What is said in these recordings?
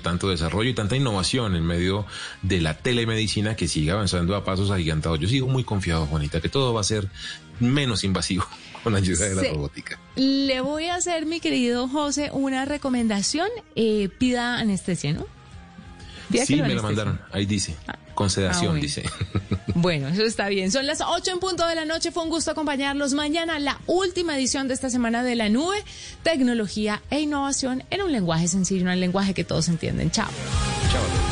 tanto desarrollo y tanta innovación en medio de la telemedicina que sigue avanzando a pasos agigantados. Yo sigo muy confiado, Juanita, que todo va a ser menos invasivo con la ayuda de la robótica. Le voy a hacer, mi querido José, una recomendación. Eh, pida anestesia, ¿no? Sí, me lo mandaron. Ahí dice. Ah. Con sedación, ah, dice. Bueno, eso está bien. Son las 8 en punto de la noche. Fue un gusto acompañarlos mañana. La última edición de esta semana de la nube. Tecnología e innovación en un lenguaje sencillo, en un lenguaje que todos entienden. Chao. Chao.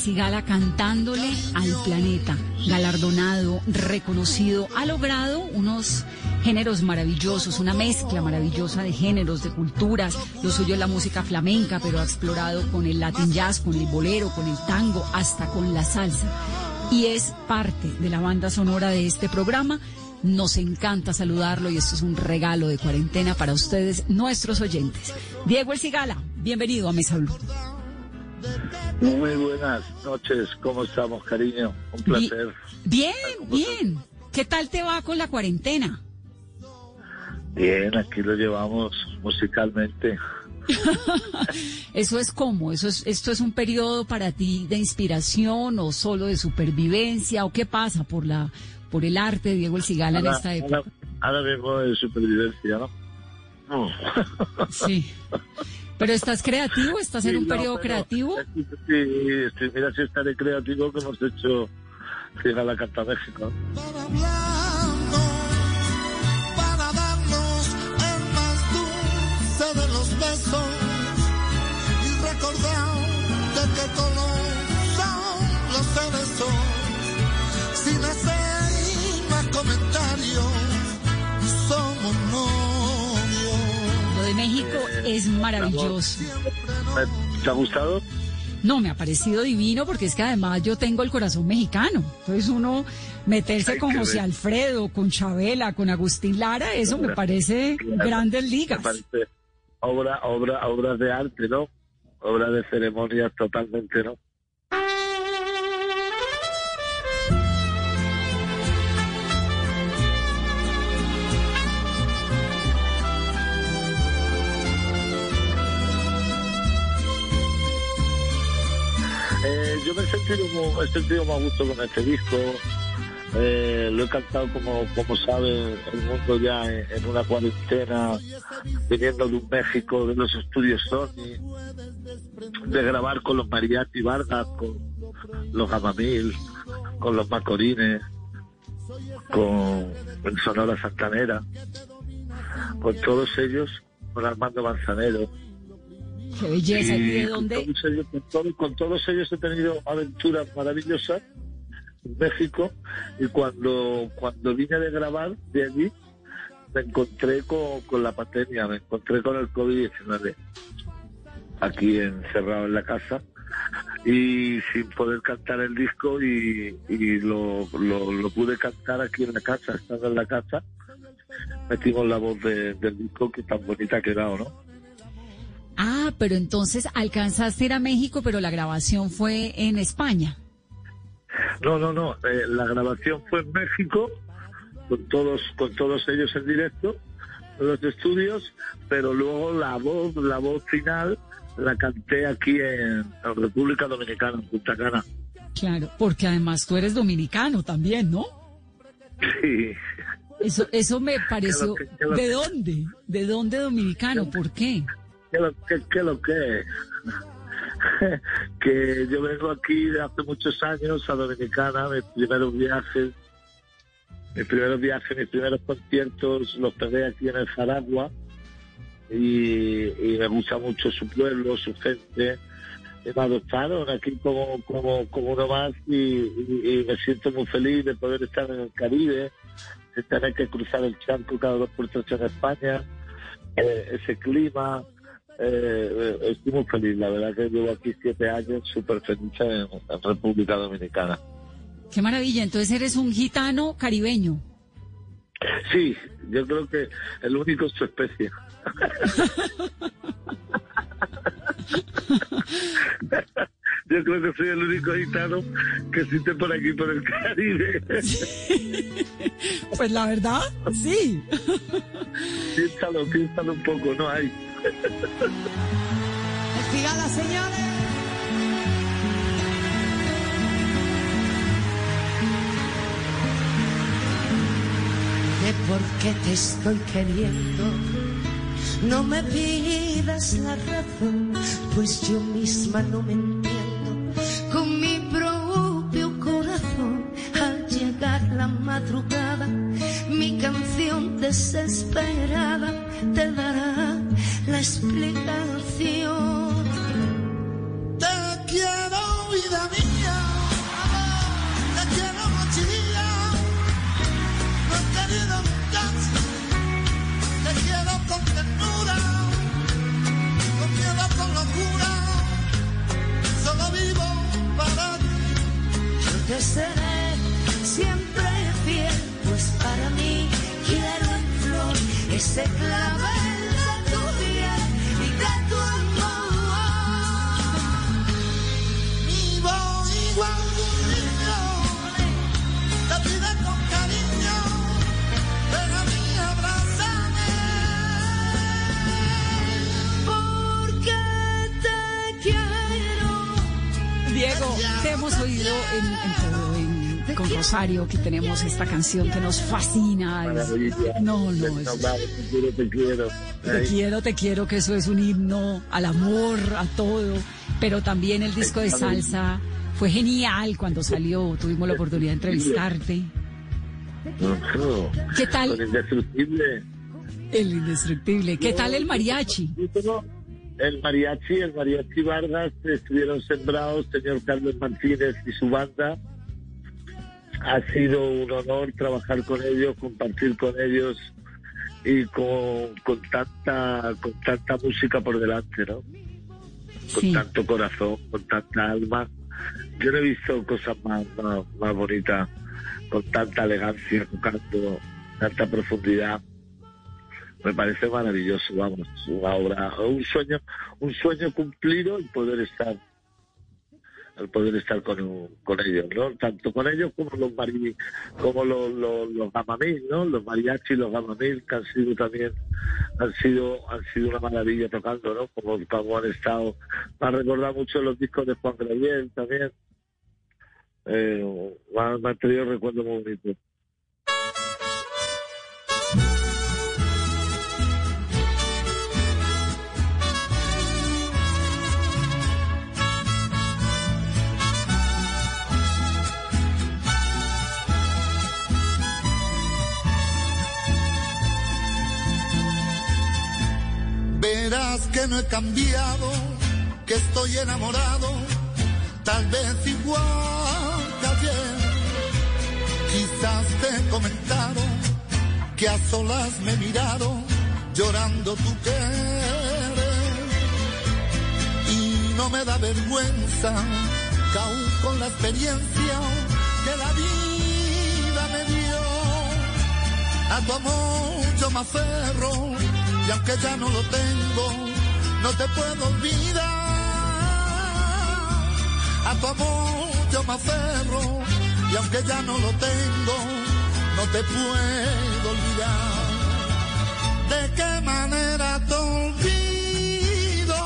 Sigala cantándole al planeta, galardonado, reconocido, ha logrado unos géneros maravillosos, una mezcla maravillosa de géneros, de culturas. Lo suyo es la música flamenca, pero ha explorado con el latin jazz, con el bolero, con el tango, hasta con la salsa. Y es parte de la banda sonora de este programa. Nos encanta saludarlo y esto es un regalo de cuarentena para ustedes, nuestros oyentes. Diego El Cigala, bienvenido a Mesa Blue. Muy buenas noches, ¿cómo estamos, cariño? Un placer. Bien, bien. ¿Qué tal te va con la cuarentena? Bien, aquí lo llevamos musicalmente. eso es como, eso es, esto es un periodo para ti de inspiración o solo de supervivencia o qué pasa por la, por el arte de Diego El Cigala en esta época. Ahora, mismo de supervivencia, ¿no? Sí. ¿Pero estás creativo? ¿Estás en un periodo creativo? Sí, sí, mira si estaré creativo que hemos hecho Llega la Carta México. Para México es maravilloso. ¿Te ha gustado? No, me ha parecido divino porque es que además yo tengo el corazón mexicano. Entonces uno meterse con José Alfredo, con Chabela, con Agustín Lara, eso me parece grandes ligas. obra, obra, obras de arte, ¿no? Obras de ceremonia totalmente, ¿no? Me he sentido, más gusto con este disco. Eh, lo he cantado como, como sabe el mundo ya en, una cuarentena, viniendo de un México, de los estudios Sony, de grabar con los Mariachi Vargas, con los Gamamil, con los Macorines, con Sonora Santanera, con todos ellos, con Armando Manzanero Qué belleza. ¿Y de dónde? Con todos, ellos, he tenido aventuras maravillosas en México y cuando, cuando vine de grabar de allí me encontré con, la pandemia, me encontré con el COVID-19 aquí encerrado en la casa y sin poder cantar el disco y, lo, lo, pude cantar aquí en la casa, estando en la casa, metimos la voz del disco que tan bonita ha quedado, ¿no? Ah, pero entonces alcanzaste a ir a México, pero la grabación fue en España. No, no, no, eh, la grabación fue en México, con todos, con todos ellos en directo, en los estudios, pero luego la voz, la voz final la canté aquí en, República Dominicana, en Punta Cana. Claro, porque además tú eres dominicano también, ¿no? Sí. Eso, eso me pareció. ¿De dónde? ¿De dónde dominicano? ¿Por qué? ¿Qué lo que? Qué lo que? que yo vengo aquí de hace muchos años a Dominicana, mis primeros viajes, mis primeros viajes, mis primeros conciertos los pegué aquí en el Jaragua y, me gusta mucho su pueblo, su gente. Me adoptaron aquí como, como, como uno más y, me siento muy feliz de poder estar en el Caribe, de tener que cruzar el charco cada dos por tres en España, eh, ese clima. Eh, estoy muy feliz, la verdad que llevo aquí siete años súper feliz en República Dominicana. Qué maravilla, entonces eres un gitano caribeño. Sí, yo creo que el único es su especie. Yo creo que soy el único gitano que existe por aquí, por el Caribe. Pues la verdad, sí. Piénsalo, piénsalo un poco, no hay. las señales. De por qué te estoy queriendo no me pidas la razón, pues yo misma no me entiendo con mi propio corazón. Al llegar la madrugada, mi canción desesperada te dará la explicación. Te quiero, vida mía, te quiero, mochila, no he querido te quiero con ternura, con miedo, con locura, solo vivo Yo te seré siempre fiel, pues para mí quiero en flor ese clavel de tu piel y de tu amor. Hemos oído en, en, con Rosario que tenemos esta canción que nos fascina. no, no, es, te quiero, te quiero. Te quiero, te quiero, que eso es un himno al amor, a todo. Pero también el disco de salsa fue genial cuando salió. Tuvimos la oportunidad de entrevistarte. ¿Qué tal? El indestructible. El indestructible. ¿Qué tal el mariachi? El mariachi, el mariachi Vargas, estuvieron sembrados, señor Carlos Martínez y su banda. Ha sido un honor trabajar con ellos, compartir con ellos y con, con tanta con tanta música por delante, ¿no? Con tanto corazón, con tanta alma. Yo no he visto cosas más, más, más bonitas, con tanta elegancia, tocando, tanta profundidad me parece maravilloso, vamos, una obra, un sueño, un sueño cumplido el poder estar, el poder estar con, con ellos, ¿no? Tanto con ellos como los mari, como los, los, los gamamil, ¿no? Los mariachi y los gamamil que han sido también, han sido, han sido una maravilla tocando, ¿no? Como, como han estado, me ha recordado mucho los discos de Juan Gabriel también, eh, me, me ha traído recuerdos muy bonitos. Que no he cambiado, que estoy enamorado, tal vez igual que ayer. Quizás te he comentado que a solas me he mirado llorando tu querer. Y no me da vergüenza, que aún con la experiencia que la vida me dio, a tu amor yo me aferro, y aunque ya no lo tengo, no te puedo olvidar. A tu amor yo me aferro, y aunque ya no lo tengo, no te puedo olvidar. ¿De qué manera te olvido?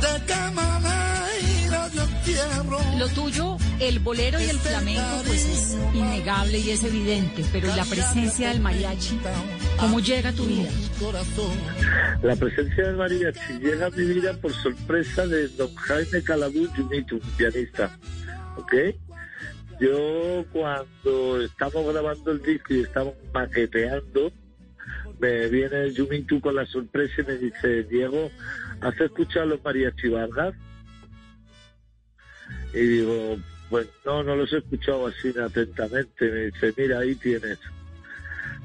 ¿De qué manera yo entierro? Lo tuyo, el bolero y el flamenco, pues es innegable y es evidente, pero la presencia del mariachi, ¿cómo llega a tu vida? La presencia del mariachi llega a mi vida por sorpresa de don Jaime Calabú Yumitu, pianista. ¿Ok? Yo cuando estamos grabando el disco y estamos maqueteando, me viene Yumitu con la sorpresa y me dice, Diego, ¿has escuchado los mariachi Vargas? Y digo, pues no, no los he escuchado así atentamente. Me dice, mira, ahí tienes.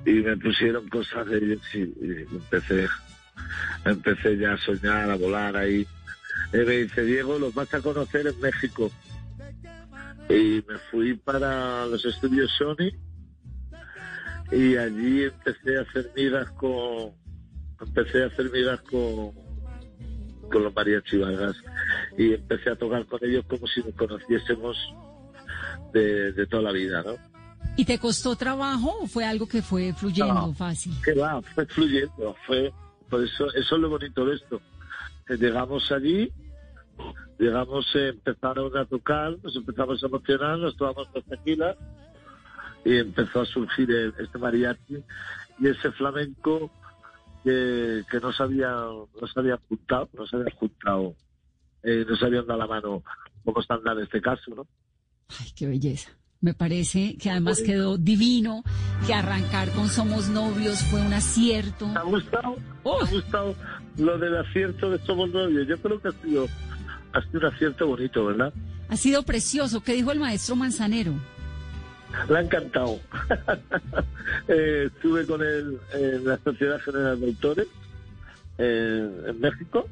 Y me pusieron cosas de ellos y, empecé, empecé ya a soñar, a volar ahí. Y me dice, Diego, los vas a conocer en México. Y me fui para los estudios Sony y allí empecé a hacer migas con, empecé a hacer migas con, con los mariachi Vargas y empecé a tocar con ellos como si nos conociésemos de, de toda la vida, ¿no? ¿Y te costó trabajo o fue algo que fue fluyendo No. fácil? que va, fue fluyendo, fue, por eso, eso es lo bonito de esto. Que llegamos allí, llegamos, eh, empezaron a tocar, nos empezamos a emocionar, nos tomamos dos tequilas y empezó a surgir el- este mariachi y ese flamenco que, que no se había, no se había juntado, no se había juntado, eh, no se habían dado la mano como estándar en este caso, ¿no? Ay, qué belleza. Me parece que además quedó divino, que arrancar con Somos Novios fue un acierto. ¿Te ha gustado? Oh. ¿Te ha gustado lo del acierto de Somos Novios? Yo creo que ha sido, ha sido un acierto bonito, ¿verdad? Ha sido precioso. ¿Qué dijo el maestro Manzanero? Le ha encantado. Eh, estuve con él en la Sociedad General de Autores en, en México.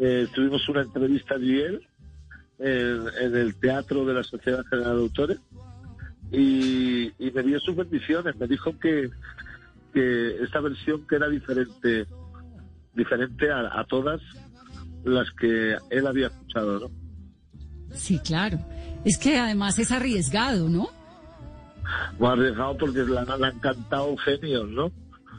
Eh, tuvimos una entrevista allí él en, en el teatro de la Sociedad General de Autores y, y me dio sus bendiciones. Me dijo que, que esta versión que era diferente, diferente a, a todas las que él había escuchado, ¿no? Sí, claro. Es que además es arriesgado, ¿no? Muy arriesgado porque le han, cantado genios, ¿no?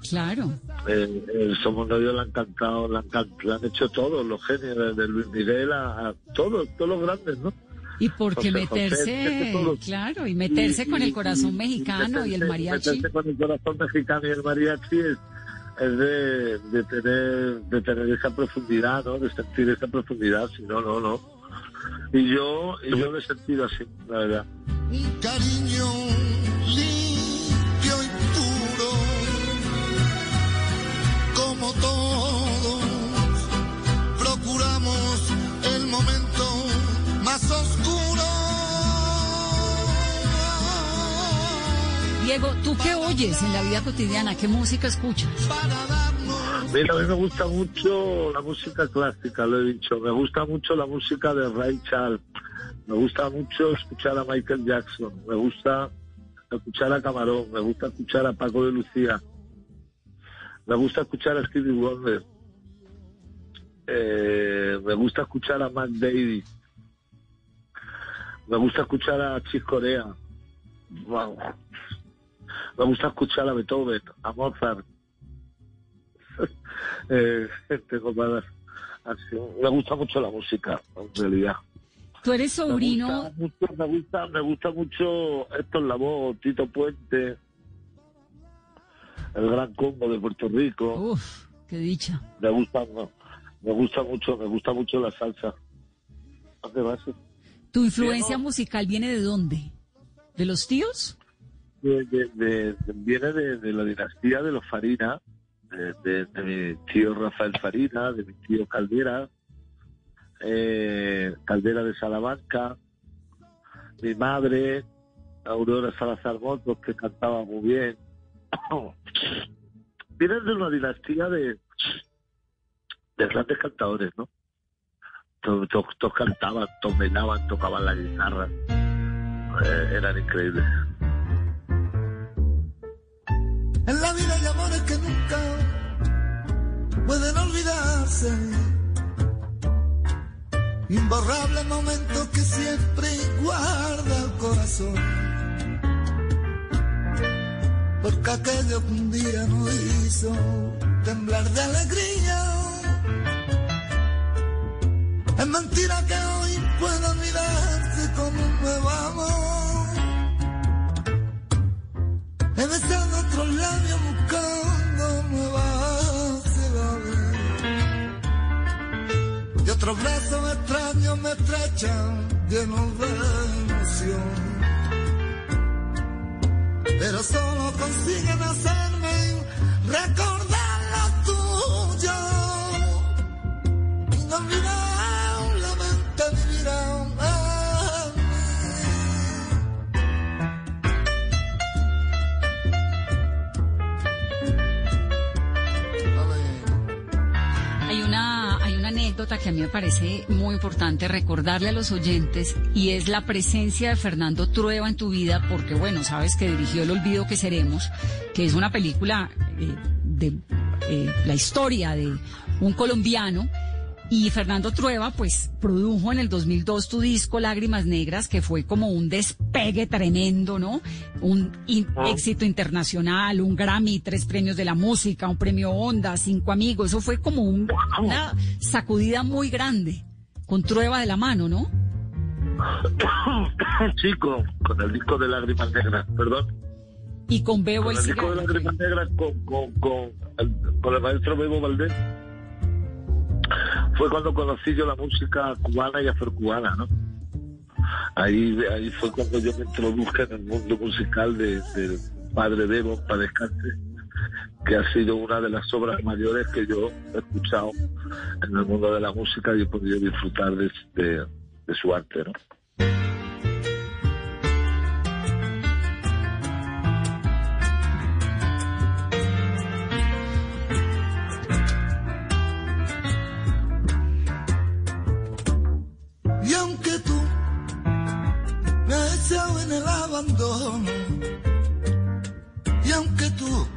Claro. Eh, el Somos Novios le han cantado, han, le han hecho todos los genios, desde Luis Miguel a, a todos, todos los grandes, ¿no? Y porque José José, meterse, todos- claro, y meterse Y- con y- el corazón y- mexicano y el meterse- mariachi. meterse con el corazón mexicano y el mariachi es, es de, de tener de tener esa profundidad, ¿no? De sentir esa profundidad, si no, no, no. Y yo, y yo lo he sentido así, la verdad. Un cariño limpio y puro, como todos, procuramos más oscuro. Diego, ¿tú qué oyes en la vida cotidiana? ¿Qué música escuchas? Mira, a mí me gusta mucho la música clásica, lo he dicho. Me gusta mucho la música de Ray Charles. Me gusta mucho escuchar a Michael Jackson. Me gusta escuchar a Camarón. Me gusta escuchar a Paco de Lucía. Me gusta escuchar a Stevie Wonder. Eh, me gusta escuchar a Matt Davis. Me gusta escuchar a Chis Corea. Wow. Me gusta escuchar a Beethoven, a Mozart. eh, así, me gusta mucho la música, en realidad. Tú eres Me sobrino, gusta mucho, me gusta, me gusta mucho Héctor Lavoe, Tito Puente, el Gran Combo de Puerto Rico. uf, qué dicha. Me gusta, me gusta mucho, me gusta mucho la salsa. ¿A qué base? ¿Tu influencia musical viene de dónde? ¿De los tíos? De- viene de, la dinastía de los Farina, de, mi tío Rafael Farina, de mi tío Caldera, eh, Caldera de Salamanca, mi madre, Aurora Salazar Motos, que cantaba muy bien. Vienen de una dinastía de, de grandes cantadores, ¿no? Todos, todos, cantaban, todos bailaban, tocaban la guitarra. Eh, eran increíbles. En la vida hay amores que nunca pueden olvidarse. Imborrable momento que siempre guarda el corazón. Porque aquello que un día nos hizo temblar de alegría. Es mentira que hoy pueda olvidarse como un nuevo amor. He besado otros labios buscando nuevas ciudades. Y otros brazos extraños me estrechan llenos de emoción. Pero solo consiguen hacerme recordar lo tuyo. Inolvidablemente que a mí me parece muy importante recordarle a los oyentes y es la presencia de Fernando Trueba en tu vida, porque bueno, sabes que dirigió El Olvido que Seremos, que es una película eh, de eh, la historia de un colombiano. Y Fernando Trueba, pues, produjo en el 2002 tu disco Lágrimas Negras, que fue como un despegue tremendo, ¿no? Un in- éxito internacional, un Grammy, tres premios de la música, un premio Onda, cinco amigos. Eso fue como un- una sacudida muy grande, con Trueba de la mano, ¿no? Sí, con, el disco de Lágrimas Negras, perdón. Y con Bebo Con el el disco de. Lágrimas Negras, con, con, con, el, con el maestro Bebo Valdés. Fue cuando conocí yo la música cubana y afrocubana, ¿no? Ahí, ahí fue cuando yo me introduje en el mundo musical de, del padre Bebo, para descanse, que ha sido una de las obras mayores que yo he escuchado en el mundo de la música y he podido disfrutar de, de, de su arte, ¿no? En el abandono, y aunque tú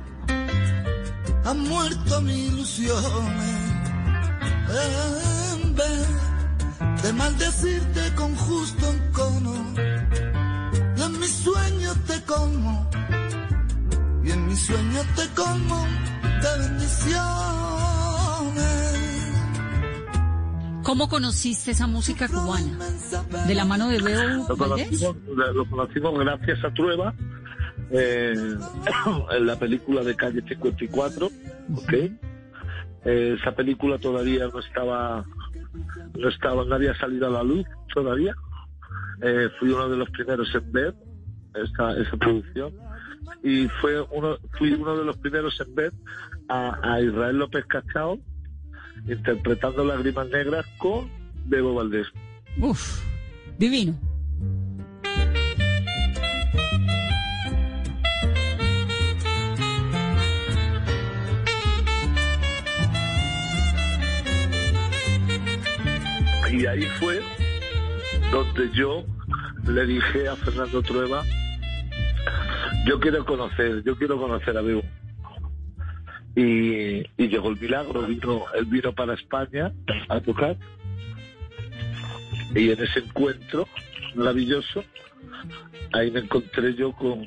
has muerto mis ilusiones, en vez de maldecirte con justo encono, y en mis sueños te como, y en mis sueños te como de bendiciones. ¿Cómo conociste esa música cubana? ¿De la mano de Bebo Lo conocimos, lo conocimos gracias a Trueba eh, en la película de Calle 54, ¿ok? Eh, esa película todavía no estaba, no estaba, no había salido a la luz todavía. Eh, fui uno de los primeros en ver esa, esa producción y fue uno, fui uno de los primeros en ver a, a Israel López Cachao interpretando Lágrimas Negras con Bebo Valdés. Uf, divino. Y ahí fue donde yo le dije a Fernando Trueba, yo quiero conocer, yo quiero conocer a Bebo. Y, llegó el milagro, vino, él vino para España a tocar. Y en ese encuentro maravilloso, ahí me encontré yo con,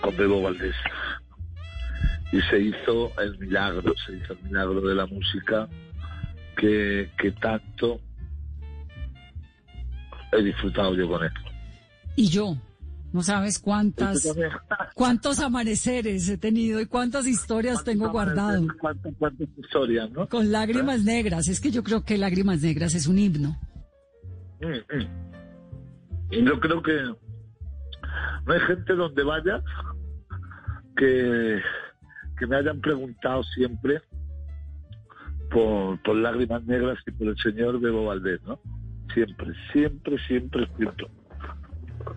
con Bebo Valdés. Y se hizo el milagro, se hizo el milagro de la música que, que tanto he disfrutado yo con él. Y yo, no sabes cuántas, también. cuántos amaneceres he tenido y cuántas historias tengo guardado Cuántas, cuántas historias, ¿no? con lágrimas negras. Es que yo creo que lágrimas negras es un himno. Mm, mm. Y yo creo que no hay gente donde vaya que, que me hayan preguntado siempre por, por lágrimas negras y por el señor Bebo Valdés, ¿no? Siempre, siempre, siempre, siempre.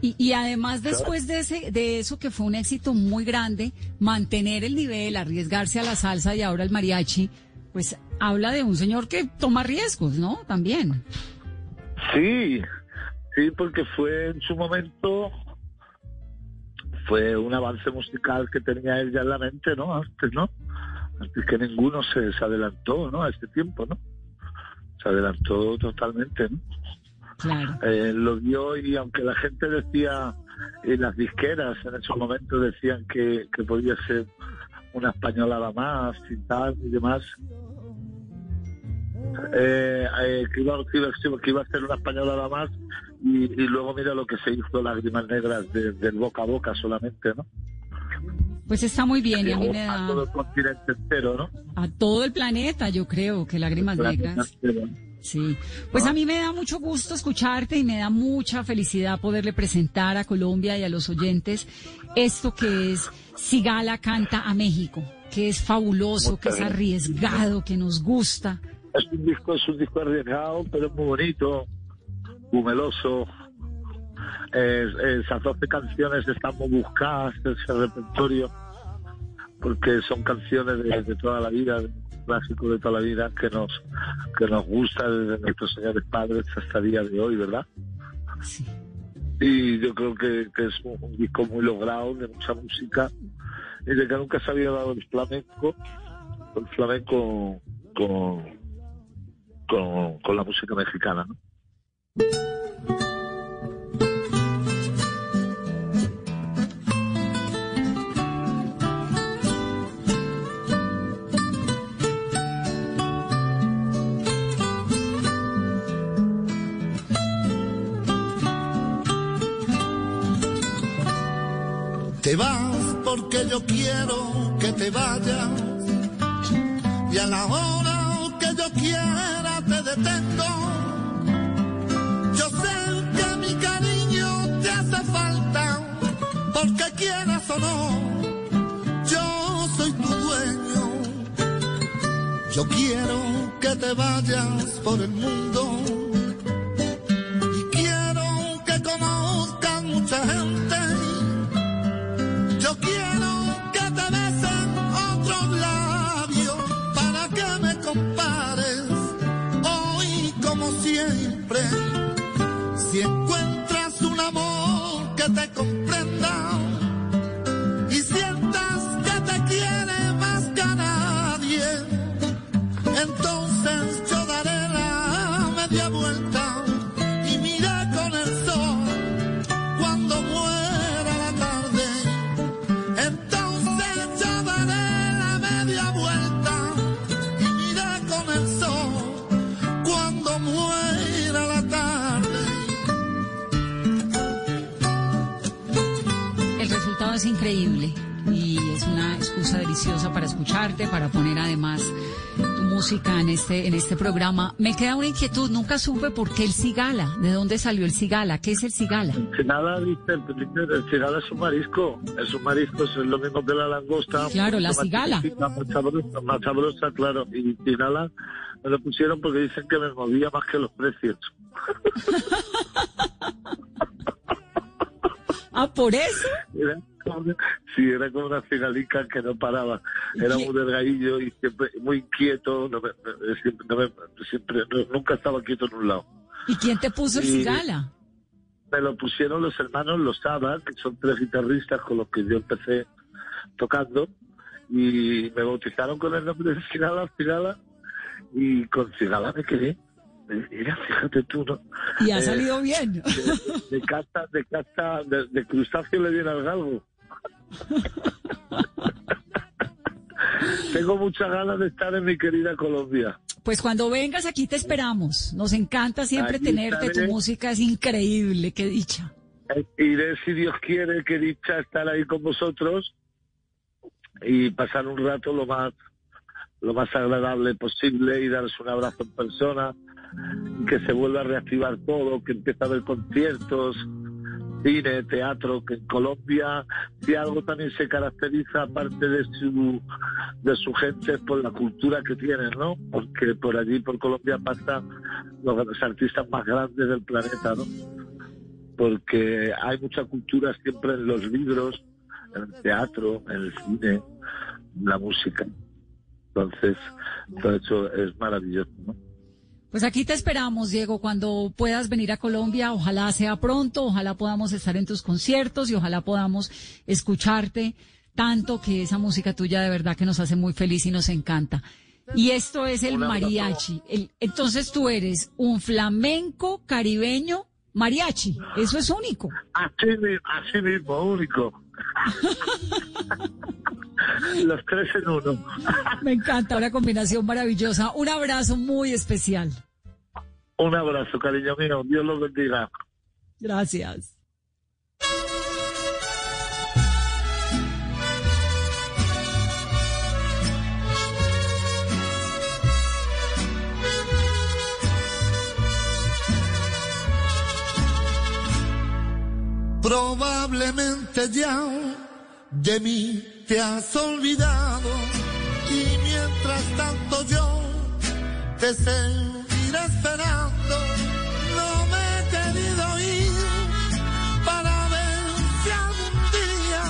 Y, y además después de ese, de eso que fue un éxito muy grande, mantener el nivel, arriesgarse a la salsa y ahora el mariachi, pues habla de un señor que toma riesgos, ¿no? También. Sí, sí, porque fue en su momento, fue un avance musical que tenía él ya en la mente, ¿no? Antes, ¿no? Antes que ninguno se, se adelantó, ¿no? A este tiempo, ¿no? Se adelantó totalmente, ¿no? Claro. Eh, lo dio y aunque la gente decía, y las disqueras en esos momentos decían que, que podía ser una españolada más y tal y demás, eh, eh, que, iba, que, iba, que iba a ser una españolada más y, y luego mira lo que se hizo Lágrimas Negras de- del boca a boca solamente, ¿no? Pues está muy bien y a mí todo el continente entero, ¿no? a todo el planeta, yo creo, que lágrimas negras. Entero. Sí, pues a mí me da mucho gusto escucharte y me da mucha felicidad poderle presentar a Colombia y a los oyentes esto que es Sigala canta a México, que es fabuloso, que es arriesgado, que nos gusta. Es un disco, es un disco arriesgado, pero es muy bonito, muy meloso. Es- esas 12 canciones están muy buscadas, ese repertorio, porque son canciones de, de toda la vida, de clásicos de toda la vida que nos que nos gusta desde nuestros señores padres hasta el día de hoy, ¿verdad? Sí. Y yo creo que, que es un, un disco muy logrado, de mucha música, y de que nunca se había dado el flamenco, el flamenco con, con, con la música mexicana, ¿no? Te vas porque yo quiero que te vayas y a la hora que yo quiera te detengo. Yo sé que mi cariño te hace falta porque quieras o no, yo soy tu dueño. Yo quiero que te vayas por el mundo siempre. Si encuentras un amor que te comprenda deliciosa para escucharte, para poner además tu música en este en este programa. Me queda una inquietud, nunca supe por qué el cigala, de dónde salió el cigala, qué es el cigala. Nada, dice el, el cigala es un marisco, es un marisco, es lo mismo que la langosta. Claro, la cigala. Más sabrosa, más sabrosa, claro. Y cigala me lo pusieron porque dicen que me movía más que los precios. Ah, por eso. Era sí, era como una cigalica que no paraba. Era ¿Qué? muy delgadillo y siempre muy inquieto. No me- siempre, no me- siempre- no- nunca estaba quieto en un lado. ¿Y quién te puso el Sí. cigala? Me lo pusieron los hermanos Los Saba, que son tres guitarristas con los que yo empecé tocando. Y me bautizaron con el nombre de Cigala, Cigala. Y con Cigala me quedé. Mira, fíjate tú, ¿no? Y ha Eh, salido bien. De, de casta, de casta, de, de crustáceo le viene al galgo. Tengo muchas ganas de estar en mi querida Colombia. Pues cuando vengas aquí te esperamos. Nos encanta siempre Aquí tenerte. Tu música es increíble, qué dicha. Eh, Iré, si Dios quiere, que dicha estar ahí con vosotros y pasar un rato lo más lo más agradable posible y daros un abrazo en persona que se vuelva a reactivar todo, que empiece a haber conciertos, cine, teatro, que en Colombia si algo también se caracteriza aparte de su de su gente es por la cultura que tienen, ¿no? Porque por allí por Colombia pasan los, artistas más grandes del planeta, ¿no? porque hay mucha cultura siempre en los libros, en el teatro, en el cine, en la música. Entonces, todo eso es maravilloso, ¿no? Pues aquí te esperamos, Diego, cuando puedas venir a Colombia. Ojalá sea pronto, ojalá podamos estar en tus conciertos y ojalá podamos escucharte tanto que esa música tuya de verdad que nos hace muy feliz y nos encanta. Y esto es el mariachi. El- entonces tú eres un flamenco caribeño mariachi. Eso es único. Así mismo, único. Los tres en uno. Me encanta, una combinación maravillosa. Un abrazo muy especial. Un abrazo, cariño mío. Dios los bendiga. Gracias. Probablemente ya de mí te has olvidado y mientras tanto yo te seguiré esperando. No me he querido ir para ver si algún día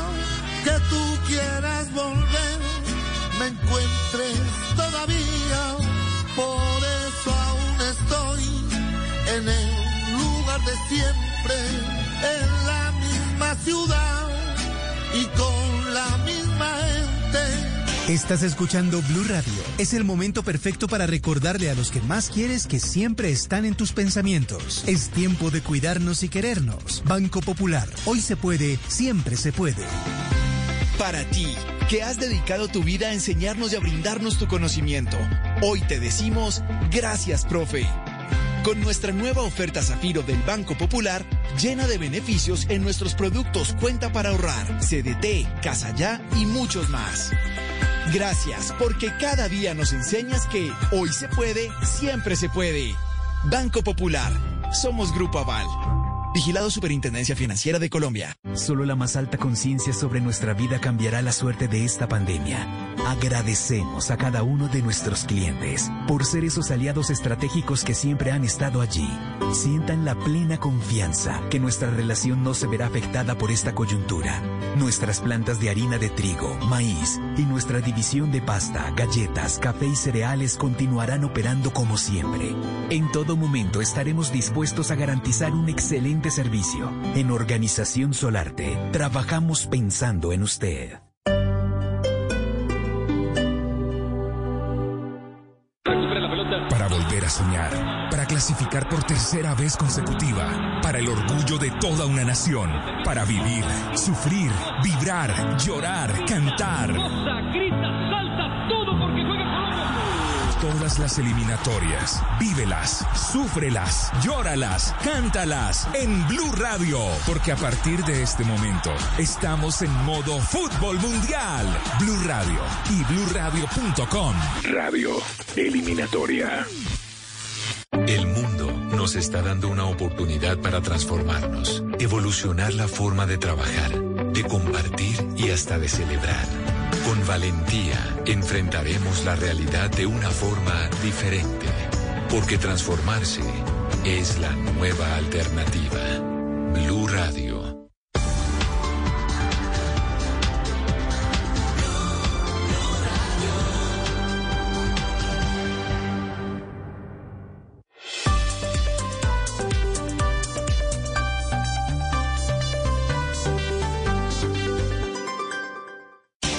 que tú quieras volver me encuentres todavía. Por eso aún estoy en el lugar de siempre, en la misma ciudad y con la. Estás escuchando Blue Radio. Es el momento perfecto para recordarle a los que más quieres que siempre están en tus pensamientos. Es tiempo de cuidarnos y querernos. Banco Popular. Hoy se puede, siempre se puede. Para ti, que has dedicado tu vida a enseñarnos y a brindarnos tu conocimiento, hoy te decimos gracias, profe. Con nuestra nueva oferta Zafiro del Banco Popular, llena de beneficios en nuestros productos Cuenta para ahorrar, CDT, Casa Ya y muchos más. Gracias, porque cada día nos enseñas que hoy se puede, siempre se puede. Banco Popular, somos Grupo Aval. Vigilado Superintendencia Financiera de Colombia. Solo la más alta conciencia sobre nuestra vida cambiará la suerte de esta pandemia. Agradecemos a cada uno de nuestros clientes por ser esos aliados estratégicos que siempre han estado allí. Sientan la plena confianza que nuestra relación no se verá afectada por esta coyuntura. Nuestras plantas de harina de trigo, maíz y nuestra división de pasta, galletas, café y cereales continuarán operando como siempre. En todo momento estaremos dispuestos a garantizar un excelente servicio. En Organización Solarte, trabajamos pensando en usted. Para volver a soñar, para clasificar por tercera vez consecutiva, para el orgullo de toda una nación, para vivir, sufrir, vibrar, llorar, cantar. Todas las eliminatorias, vívelas, súfrelas, llóralas, cántalas en Blue Radio, porque a partir de este momento estamos en modo fútbol mundial. Blue Radio y bluradio.com. Radio eliminatoria. El mundo nos está dando una oportunidad para transformarnos, evolucionar la forma de trabajar, de compartir y hasta de celebrar. Con valentía enfrentaremos la realidad de una forma diferente, porque transformarse es la nueva alternativa. Blue Radio.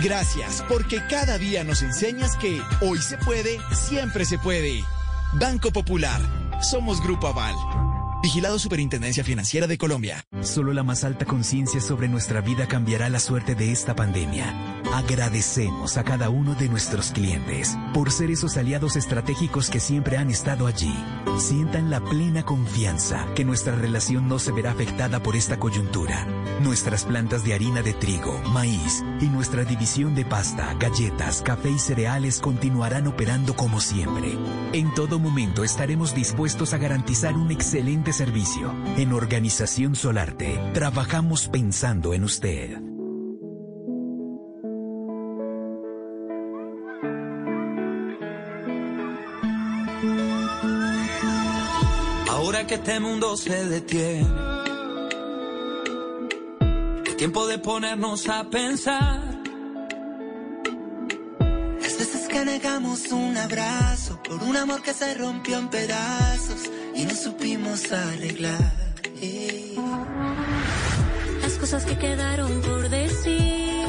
Gracias, porque cada día nos enseñas que hoy se puede, siempre se puede. Banco Popular, somos Grupo Aval. Vigilado Superintendencia Financiera de Colombia. Solo la más alta conciencia sobre nuestra vida cambiará la suerte de esta pandemia. Agradecemos a cada uno de nuestros clientes por ser esos aliados estratégicos que siempre han estado allí. Sientan la plena confianza que nuestra relación no se verá afectada por esta coyuntura. Nuestras plantas de harina de trigo, maíz y nuestra división de pasta, galletas, café y cereales continuarán operando como siempre. En todo momento estaremos dispuestos a garantizar un excelente servicio. En Organización Solarte, trabajamos pensando en usted. Ahora que este mundo se detiene, es tiempo de ponernos a pensar. Las veces que negamos un abrazo por un amor que se rompió en pedazos y no supimos arreglar. Eh. Las cosas que quedaron por decir.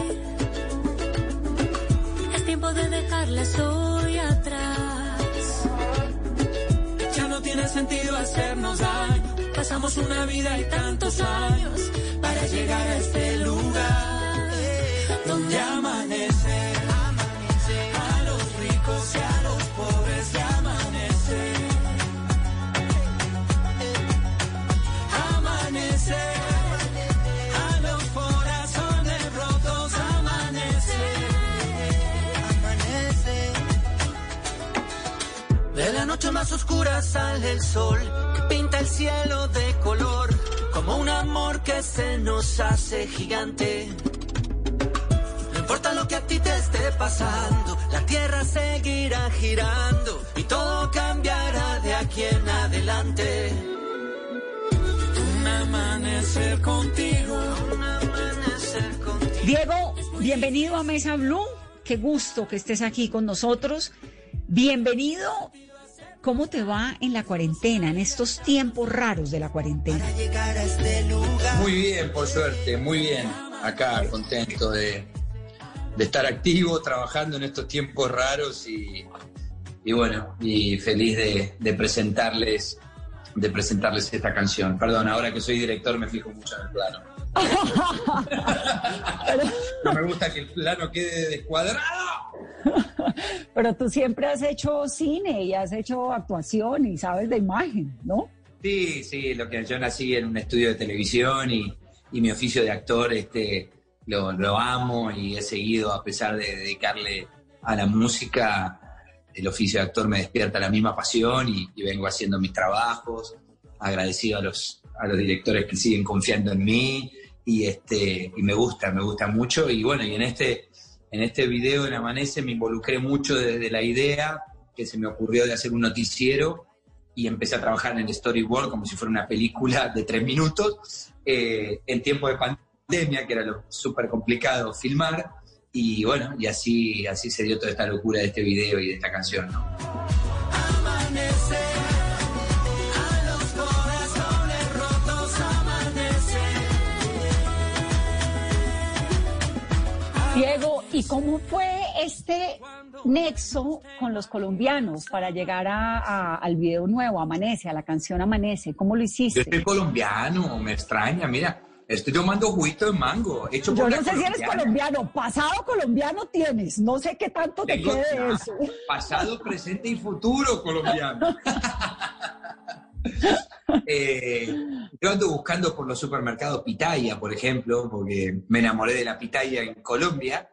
Es tiempo de dejarlas hoy atrás. Ya no tiene sentido hacernos daño. Pasamos una vida y tantos años para llegar a este lugar donde amanece. Más oscura sale el sol que pinta el cielo de color como un amor que se nos hace gigante. No importa lo que a ti te esté pasando, la tierra seguirá girando y todo cambiará de aquí en adelante. Un amanecer contigo, un amanecer contigo. Diego, bienvenido a Mesa Blue. Qué gusto que estés aquí con nosotros. Bienvenido. ¿Cómo te va en la cuarentena, en estos tiempos raros de la cuarentena? Muy bien, por suerte, muy bien. Acá contento de, estar activo, trabajando en estos tiempos raros y, bueno, y feliz de presentarles de presentarles esta canción. Perdón, ahora que soy director me fijo mucho en el plano. No me gusta que el plano quede descuadrado. Pero tú siempre has hecho cine y has hecho actuación y sabes de imagen, ¿no? Sí, sí, lo que yo nací en un estudio de televisión y, y mi oficio de actor este, lo, lo amo y he seguido, a pesar de dedicarle a la música, el oficio de actor me despierta la misma pasión y, y vengo haciendo mis trabajos, agradecido a los, a los directores que siguen confiando en mí y, este, y me gusta, me gusta mucho y bueno, y en este, en este video en Amanece me involucré mucho desde la idea que se me ocurrió de hacer un noticiero y empecé a trabajar en el storyboard como si fuera una película de tres minutos eh, en tiempo de pandemia, que era lo súper complicado filmar. Y bueno, y así, así se dio toda esta locura de este video y de esta canción. Diego, ¿y cómo fue este nexo con los colombianos para llegar a- a- al video nuevo, Amanece, a la canción Amanece? ¿Cómo lo Yo hiciste? soy colombiano, me extraña, mira, estoy tomando juguito de mango, hecho Yo por no la sé si eres colombiano, pasado colombiano tienes, no sé qué tanto te quede nada, eso. pasado, presente y futuro colombiano. Eh, yo ando buscando por los supermercados pitaya, por ejemplo, porque me enamoré de la pitaya en Colombia.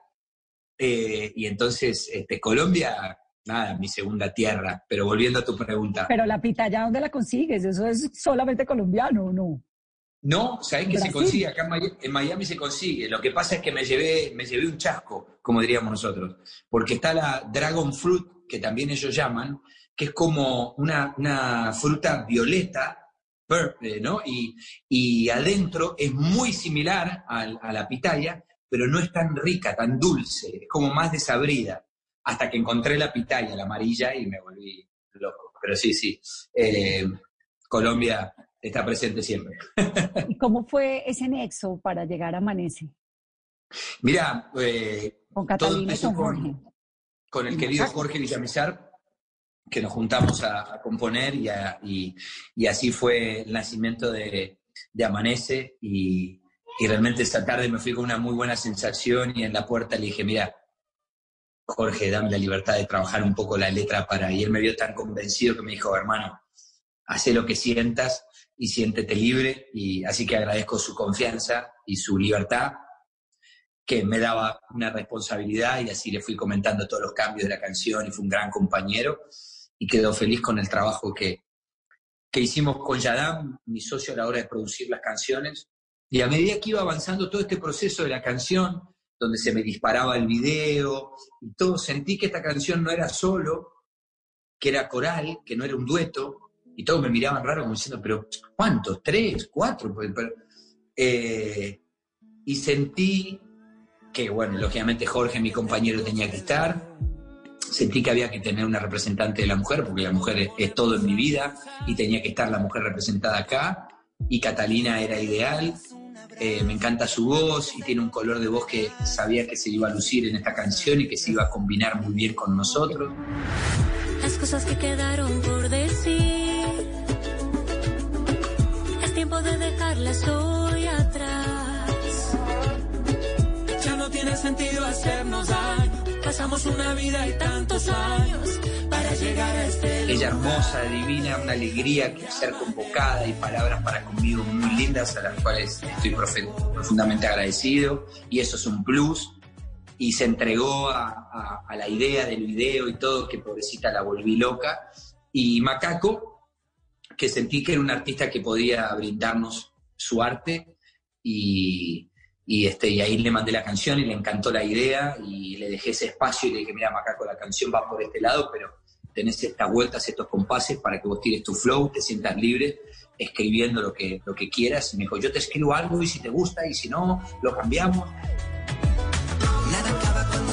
Eh, y entonces, este, Colombia, nada, mi segunda tierra. Pero volviendo a tu pregunta, Pero la pitaya, ¿dónde la consigues? ¿Eso es solamente colombiano o no? no, ¿sabés que se consigue? Acá en Miami, en Miami se consigue. Lo que pasa es que me llevé, me llevé un chasco, como diríamos nosotros. Porque está la Dragon Fruit, que también ellos llaman, que es como una, una fruta violeta, purple, ¿no? Y, y adentro es muy similar a, la pitaya, pero no es tan rica, tan dulce, es como más desabrida. Hasta que encontré la pitaya, la amarilla, y me volví loco. Pero sí, sí, eh, Colombia está presente siempre. ¿Y cómo fue ese nexo para llegar a Amanece? Mira, eh, Con todo Catalina empezó con con el querido Jorge Villamizar, que nos juntamos a, componer y, así fue el nacimiento de, de Amanece y, realmente esta tarde me fui con una muy buena sensación y en la puerta le dije, mira, Jorge, dame la libertad de trabajar un poco la letra para... Y él me vio tan convencido que me dijo, hermano, hace lo que sientas y siéntete libre. Y así que agradezco su confianza y su libertad, que me daba una responsabilidad y así le fui comentando todos los cambios de la canción y fue un gran compañero y quedó feliz con el trabajo que, que hicimos con Yadam, mi socio a la hora de producir las canciones. Y a medida que iba avanzando todo este proceso de la canción, donde se me disparaba el video y todo, sentí que esta canción no era solo, que era coral, que no era un dueto, y todos me miraban raro como diciendo, pero ¿cuántos? ¿Tres? ¿Cuatro? Eh, y sentí que, bueno, lógicamente Jorge, mi compañero, tenía que estar. Sentí que había que tener una representante de la mujer, porque la mujer es, todo en mi vida, y tenía que estar la mujer representada acá. Y Catalina era ideal. Eh, me encanta su voz y tiene un color de voz que sabía que se iba a lucir en esta canción y que se iba a combinar muy bien con nosotros. Las cosas que quedaron por decir tiempo de dejarlas hoy atrás. Ya no tiene sentido hacernos daño. Pasamos una vida y tantos años para llegar a este Ella hermosa, divina, una alegría que ser convocada y palabras para conmigo muy lindas a las cuales estoy profundamente agradecido. Y eso es un plus. Y se entregó a, a, la idea del video y todo, que pobrecita la volví loca. Y Macaco, que sentí que era un artista que podía brindarnos su arte. Y, este, y ahí le mandé la canción y le encantó la idea y le dejé ese espacio y le dije, mira, Macaco, la canción va por este lado, pero tenés estas vueltas, estos compases para que vos tires tu flow, te sientas libre escribiendo lo que, lo que quieras. Y me dijo, yo te escribo algo y si te gusta y si no, lo cambiamos. Nada acaba con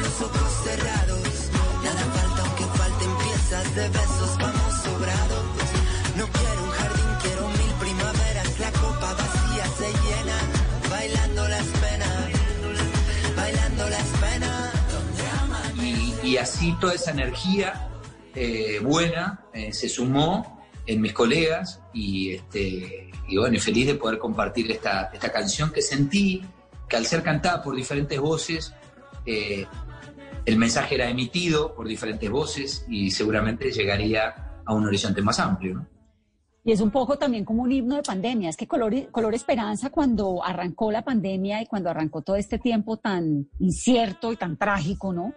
los ojos cerrados. Nada falta aunque de besos. Y así toda esa energía eh, buena eh, se sumó en mis colegas y, este, y bueno, feliz de poder compartir esta, esta canción que sentí que al ser cantada por diferentes voces, eh, el mensaje era emitido por diferentes voces y seguramente llegaría a un horizonte más amplio. Y es un poco también como un himno de pandemia. Es que Color, Color Esperanza, cuando arrancó la pandemia y cuando arrancó todo este tiempo tan incierto y tan trágico, ¿no?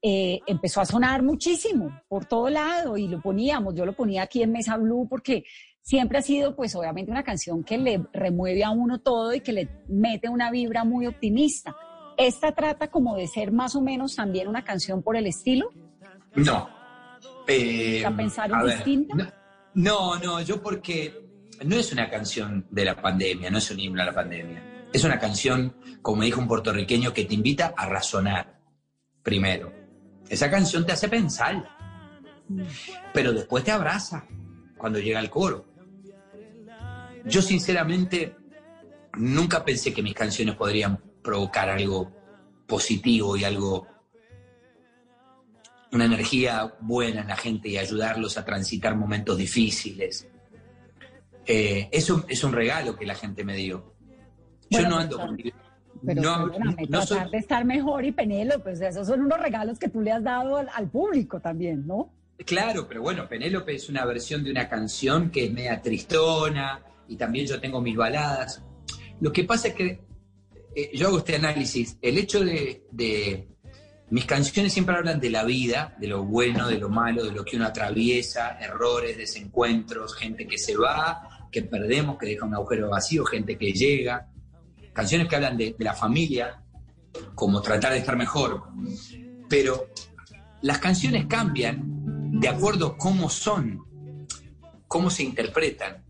Eh, empezó a sonar muchísimo por todo lado y lo poníamos, yo lo ponía aquí en Mesa Blue porque siempre ha sido pues obviamente una canción que le remueve a uno todo y que le mete una vibra muy optimista. ¿Esta trata como de ser más o menos también una canción por el estilo? No. Eh, ¿A pensar en distinta? No, no, yo porque no es una canción de la pandemia, no es un himno a la pandemia. Es una canción, como dijo un puertorriqueño, que te invita a razonar primero esa canción te hace pensar, pero después te abraza cuando llega el coro. Yo sinceramente nunca pensé que mis canciones podrían provocar algo positivo y algo, una energía buena en la gente y ayudarlos a transitar momentos difíciles. Eh, eso es un regalo que la gente me dio. Yo no ando con pero no, tratar de estar mejor y Penélope, pues esos son unos regalos que tú le has dado al, público también, ¿no? Claro, pero bueno, Penélope es una versión de una canción que es media tristona y también yo tengo mis baladas. Lo que pasa es que eh, yo hago este análisis, el hecho de, de, Mis canciones siempre hablan de la vida, de lo bueno, de lo malo, de lo que uno atraviesa, errores, desencuentros, gente que se va, que perdemos, que deja un agujero vacío, gente que llega canciones que hablan de, la familia, como tratar de estar mejor, pero las canciones cambian de acuerdo a cómo son, cómo se interpretan.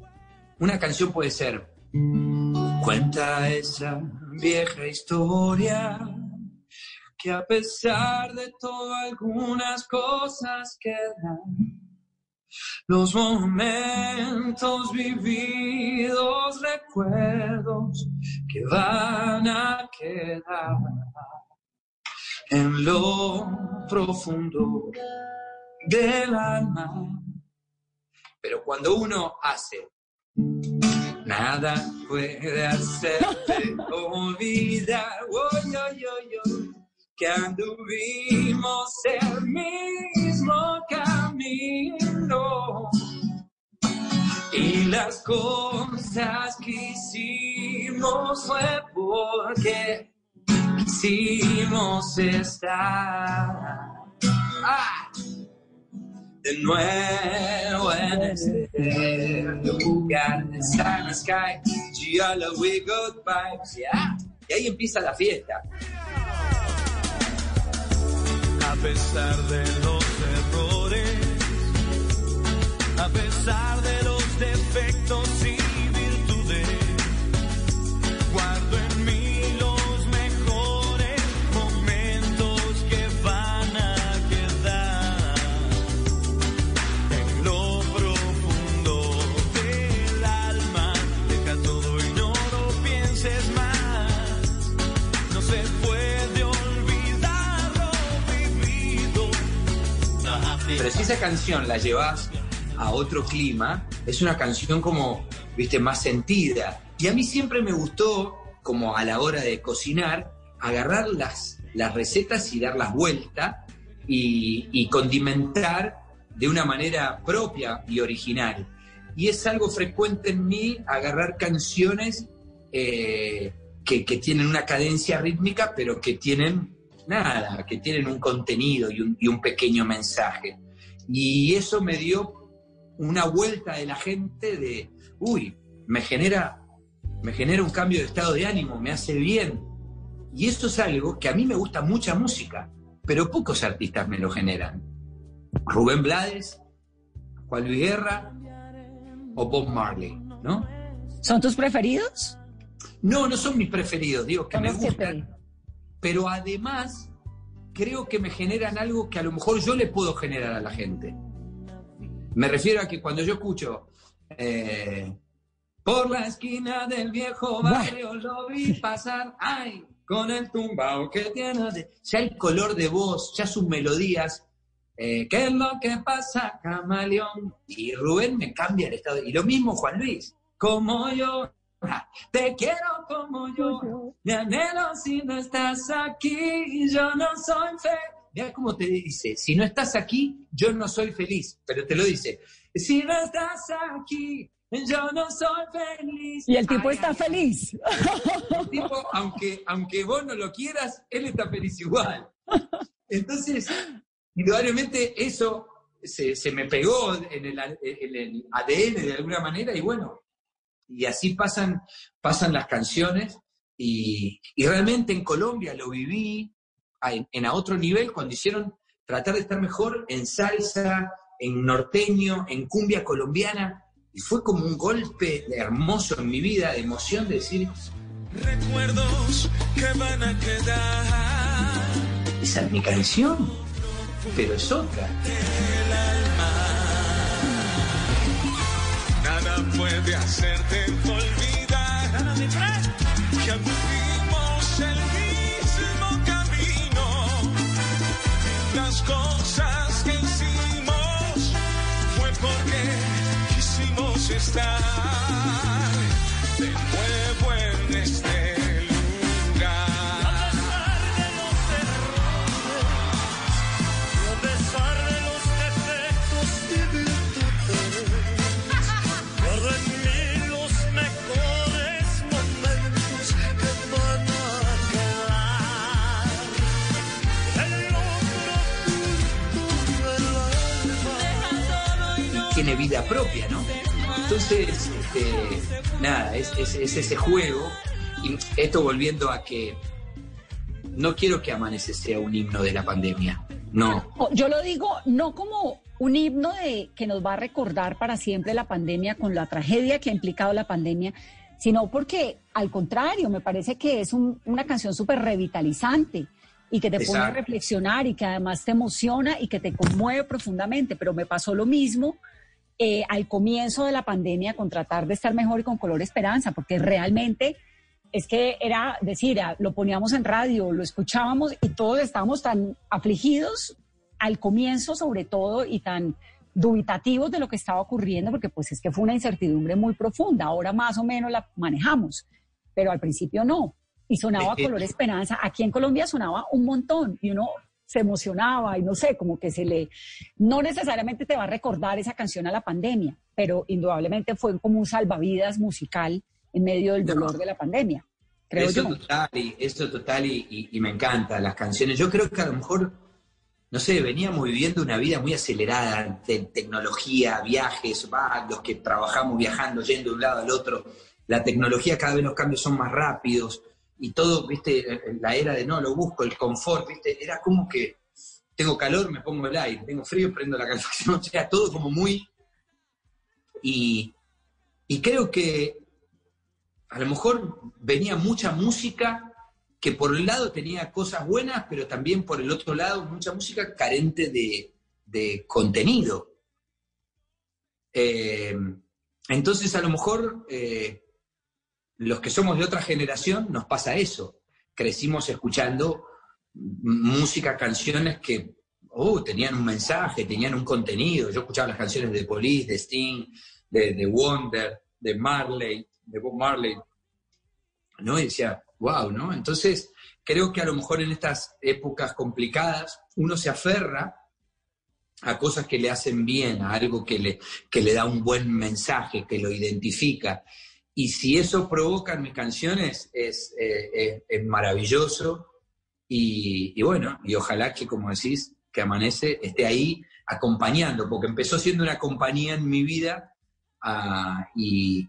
Una canción puede ser, cuenta esa vieja historia, que a pesar de todo algunas cosas quedan los momentos vividos, recuerdos que van a quedar en lo profundo del alma. Pero cuando uno hace Nada puede hacerte olvidar oh, que anduvimos el mismo camino y las cosas que hicimos fue porque quisimos estar. Ah de nuevo en este lugar Silent Sky, Giallo We Good Vibes, yeah. Y ahí empieza la fiesta. A pesar de los errores, a pesar de los defectos y virtudes, guardo en mí los mejores momentos que van a quedar en lo profundo del alma. Deja todo y no lo pienses más. No se puede olvidar lo vivido. Pero si esa canción la llevas a otro clima, es una canción como, viste, más sentida. Y a mí siempre me gustó, como a la hora de cocinar, agarrar las, las recetas y darlas vuelta y, y condimentar de una manera propia y original. Y es algo frecuente en mí agarrar canciones eh, que, que tienen una cadencia rítmica, pero que tienen nada, que tienen un contenido y un, y un pequeño mensaje. Y eso me dio una vuelta de la gente de, uy, me genera, me genera un cambio de estado de ánimo, me hace bien. Y esto es algo que a mí me gusta mucha música, pero pocos artistas me lo generan. Rubén Blades, Juan Luis Guerra o Bob Marley, ¿no? ¿Son tus preferidos? No, no son mis preferidos, digo que me que gustan, pero además creo que me generan algo que a lo mejor yo le puedo generar a la gente. Me refiero a que cuando yo escucho eh, por la esquina del viejo barrio lo vi pasar, ay, con el tumbao que tiene, de-". ya el color de voz, ya sus melodías, eh, ¿qué es lo que pasa, camaleón? Y Rubén me cambia el estado, y lo mismo Juan Luis, como yo, ah, te quiero como yo, me anhelo si no estás aquí, yo no soy feliz. Mira cómo te dice, si no estás aquí, yo no soy feliz, pero te lo dice, si no estás aquí, yo no soy feliz. Y el tipo Ay, está ay, feliz. el tipo, aunque, aunque vos no lo quieras, él está feliz igual. Entonces, indudablemente eso se, se me pegó en el, en el ADN de alguna manera y bueno, y así pasan, pasan las canciones y, y realmente en Colombia lo viví a, en, a otro nivel cuando hicieron tratar de estar mejor en salsa, en norteño, en cumbia colombiana. Y fue como un golpe hermoso en mi vida, de emoción, de decir, Recuerdos que van a quedar. esa es mi canción, pero es otra. Nada puede hacerte olvidar que Las cosas que hicimos fue porque quisimos estar de nuevo vida propia, ¿no? Entonces, este, nada, es, es- es ese juego. Y esto volviendo a que no quiero que Amanece sea un himno de la pandemia. No. Yo lo digo no como un himno de que nos va a recordar para siempre la pandemia con la tragedia que ha implicado la pandemia, sino porque al contrario, me parece que es un- una canción súper revitalizante y que te pone a reflexionar y que además te emociona y que te conmueve profundamente. Pero me pasó lo mismo eh, al comienzo de la pandemia con tratar de estar mejor y con color esperanza, porque realmente es que era decir, ah, lo poníamos en radio, lo escuchábamos y todos estábamos tan afligidos al comienzo sobre todo y tan dubitativos de lo que estaba ocurriendo, porque pues es que fue una incertidumbre muy profunda. Ahora más o menos la manejamos, pero al principio no. Y sonaba Color Esperanza. Aquí en Colombia sonaba un montón y uno se emocionaba y no sé, como que se le... No necesariamente te va a recordar esa canción a la pandemia, pero indudablemente fue como un salvavidas musical en medio del dolor de la pandemia, creo eso yo. total, y, eso total y, y- y me encanta las canciones. Yo creo que a lo mejor, no sé, veníamos viviendo una vida muy acelerada de tecnología, viajes, va, los que trabajamos viajando, yendo de un lado al otro. La tecnología cada vez los cambios son más rápidos y todo, viste, la era de no, lo busco, el confort, viste, era como que tengo calor, me pongo el aire, tengo frío, prendo la calefacción, o sea, todo como muy... Y, y creo que a lo mejor venía mucha música que por un lado tenía cosas buenas, pero también por el otro lado mucha música carente de, de contenido. Eh, entonces a lo mejor eh, los que somos de otra generación nos pasa eso. Crecimos escuchando música, canciones que oh, tenían un mensaje, tenían un contenido. Yo escuchaba las canciones de Police, de Sting, de, de Wonder, de Marley, de Bob Marley, ¿no? Y decía, wow, ¿no? Entonces, creo que a lo mejor en estas épocas complicadas uno se aferra a cosas que le hacen bien, a algo que le, que le da un buen mensaje, que lo identifica. Y si eso provoca en mis canciones, es, eh, es- maravilloso. Y, bueno, y ojalá que, como decís, que Amanece esté ahí acompañando, porque empezó siendo una compañía en mi vida ah, y,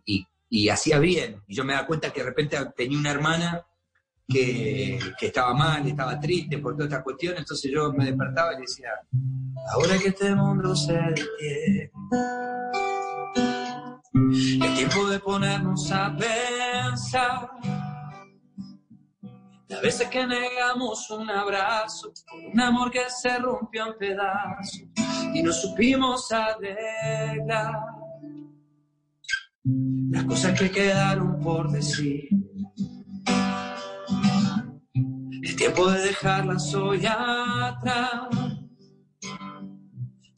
hacía bien. Y yo me daba cuenta que de repente tenía una hermana que, estaba mal, estaba triste por toda esta cuestión, entonces yo me despertaba y decía, ahora que este mundo se detiene, es tiempo de ponernos a pensar. Las veces que negamos un abrazo, un amor que se rompió en pedazos y no supimos arreglar. Las cosas que quedaron por decir. Es tiempo de dejarlas hoy atrás.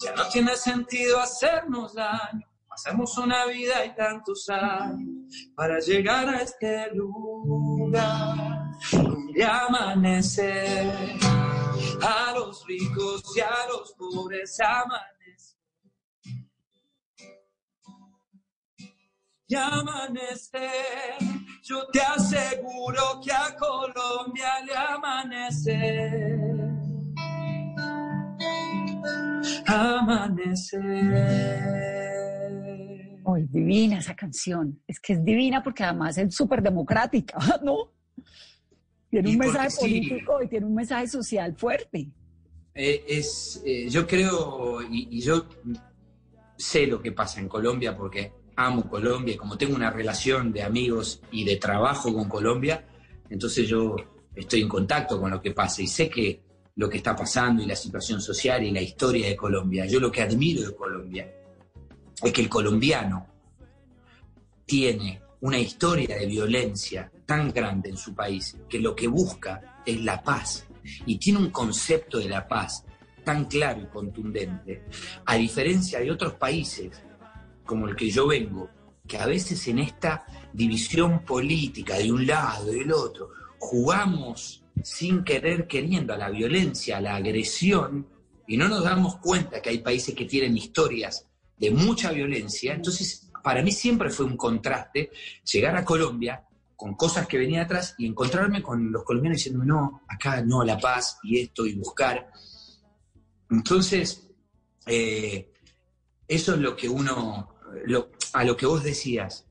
Ya no tiene sentido hacernos daño. Pasamos una vida y tantos años para llegar a este lugar donde amanece. A los ricos y a los pobres amanece. Y amanece. Yo te aseguro que a Colombia le amanece. Amanece. Ay, divina esa canción. Es que es divina porque además es súper democrática, ¿no? Tiene un mensaje sí. político y tiene un mensaje social fuerte. Eh, es, eh, yo creo, y, y yo sé lo que pasa en Colombia porque amo Colombia como tengo una relación de amigos y de trabajo con Colombia, entonces yo estoy en contacto con lo que pasa y sé que lo que está pasando y la situación social y la historia de Colombia. Yo lo que admiro de Colombia es que el colombiano tiene una historia de violencia tan grande en su país que lo que busca es la paz. Y tiene un concepto de la paz tan claro y contundente, a diferencia de otros países como el que yo vengo, que a veces en esta división política de un lado y del otro, jugamos sin querer queriendo a la violencia, a la agresión, y no nos damos cuenta que hay países que tienen historias de mucha violencia. Entonces, para mí siempre fue un contraste llegar a Colombia con cosas que venía atrás y encontrarme con los colombianos diciendo, no, acá no, la paz y esto y buscar. Entonces, eh, eso es lo que uno, a lo que vos decías,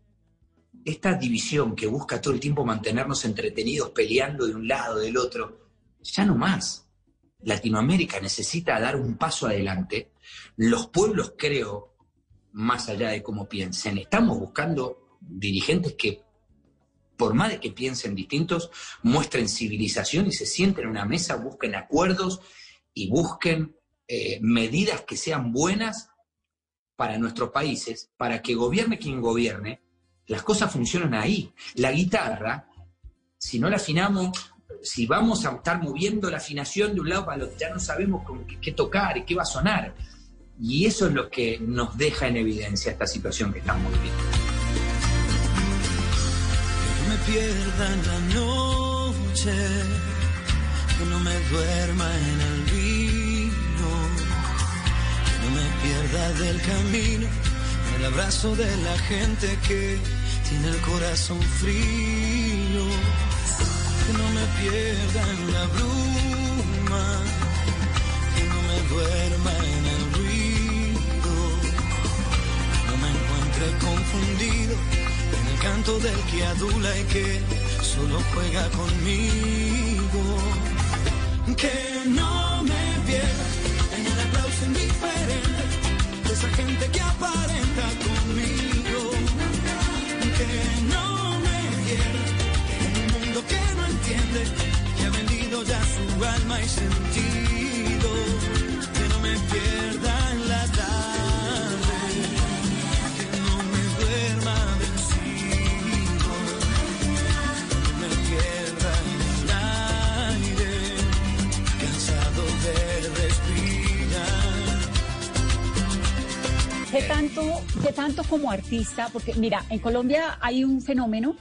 esta división que busca todo el tiempo mantenernos entretenidos peleando de un lado, del otro, ya no más. Latinoamérica necesita dar un paso adelante. Los pueblos, creo, más allá de cómo piensen, estamos buscando dirigentes que, por más de que piensen distintos, muestren civilización y se sienten en una mesa, busquen acuerdos y busquen eh, medidas que sean buenas para nuestros países, para que gobierne quien gobierne, las cosas funcionan ahí. La guitarra, si no la afinamos, si vamos a estar moviendo la afinación de un lado para el otro, ya no sabemos con qué, qué tocar y qué va a sonar. Y eso es lo que nos deja en evidencia esta situación que estamos viviendo. Que no me pierda en la noche, que no me duerma en el vino, que no me pierda del camino, en el abrazo de la gente que tiene el corazón frío, que no me pierda en la bruma, que no me duerma en el confundido en el canto del que adula y que solo juega conmigo. Que no me pierda en el aplauso indiferente de esa gente que aparenta conmigo. Que no me pierda en un mundo que no entiende, que ha vendido ya su alma y sentido. ¿Qué tanto, qué tanto como artista? Porque mira, en Colombia hay un fenómeno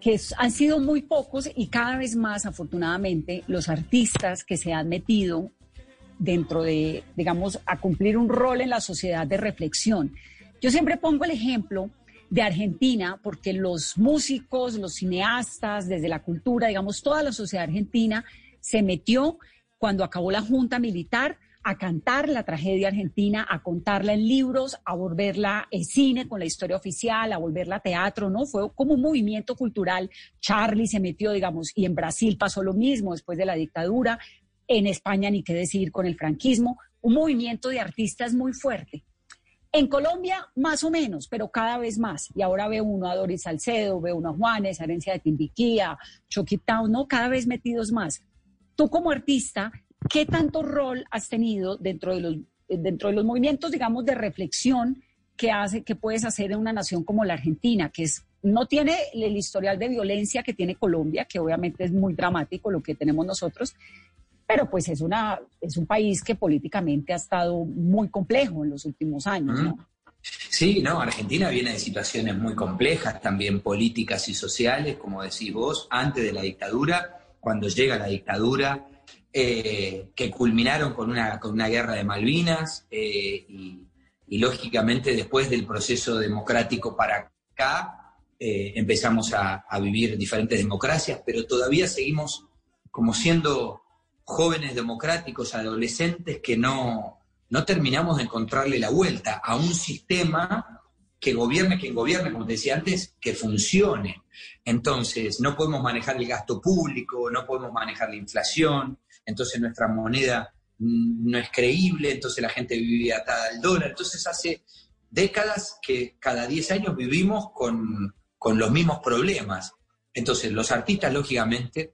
que han sido muy pocos y cada vez más, afortunadamente, los artistas que se han metido dentro de, digamos, a cumplir un rol en la sociedad de reflexión. Yo siempre pongo el ejemplo de Argentina, porque los músicos, los cineastas, desde la cultura, digamos, toda la sociedad argentina se metió cuando acabó la junta militar a cantar la tragedia argentina, a contarla en libros, a volverla en cine con la historia oficial, a volverla teatro, ¿no? Fue como un movimiento cultural. Charlie se metió, digamos, y en Brasil pasó lo mismo después de la dictadura, en España ni qué decir con el franquismo, un movimiento de artistas muy fuerte. En Colombia, más o menos, pero cada vez más. Y ahora veo uno a Doris Salcedo, veo uno a Juanes, Herencia de Timbiquía, Town, ¿no? Cada vez metidos más. Tú como artista, ¿qué tanto rol has tenido dentro de los, dentro de los movimientos, digamos, de reflexión que, hace, que puedes hacer en una nación como la Argentina, que es, no tiene el historial de violencia que tiene Colombia, que obviamente es muy dramático lo que tenemos nosotros, pero pues es, una, es un país que políticamente ha estado muy complejo en los últimos años, ¿no? Sí, no, Argentina viene de situaciones muy complejas, también políticas y sociales, como decís vos, antes de la dictadura, cuando llega la dictadura, eh, que culminaron con una, con una guerra de Malvinas eh, y, lógicamente después del proceso democrático para acá eh, empezamos a, a vivir diferentes democracias, pero todavía seguimos como siendo jóvenes democráticos, adolescentes que no, no terminamos de encontrarle la vuelta a un sistema que gobierne quien gobierne, como te decía antes, que funcione. Entonces, no podemos manejar el gasto público, no podemos manejar la inflación, entonces nuestra moneda no es creíble, entonces la gente vive atada al dólar. Entonces, hace décadas que cada 10 años vivimos con, con los mismos problemas. Entonces, los artistas, lógicamente,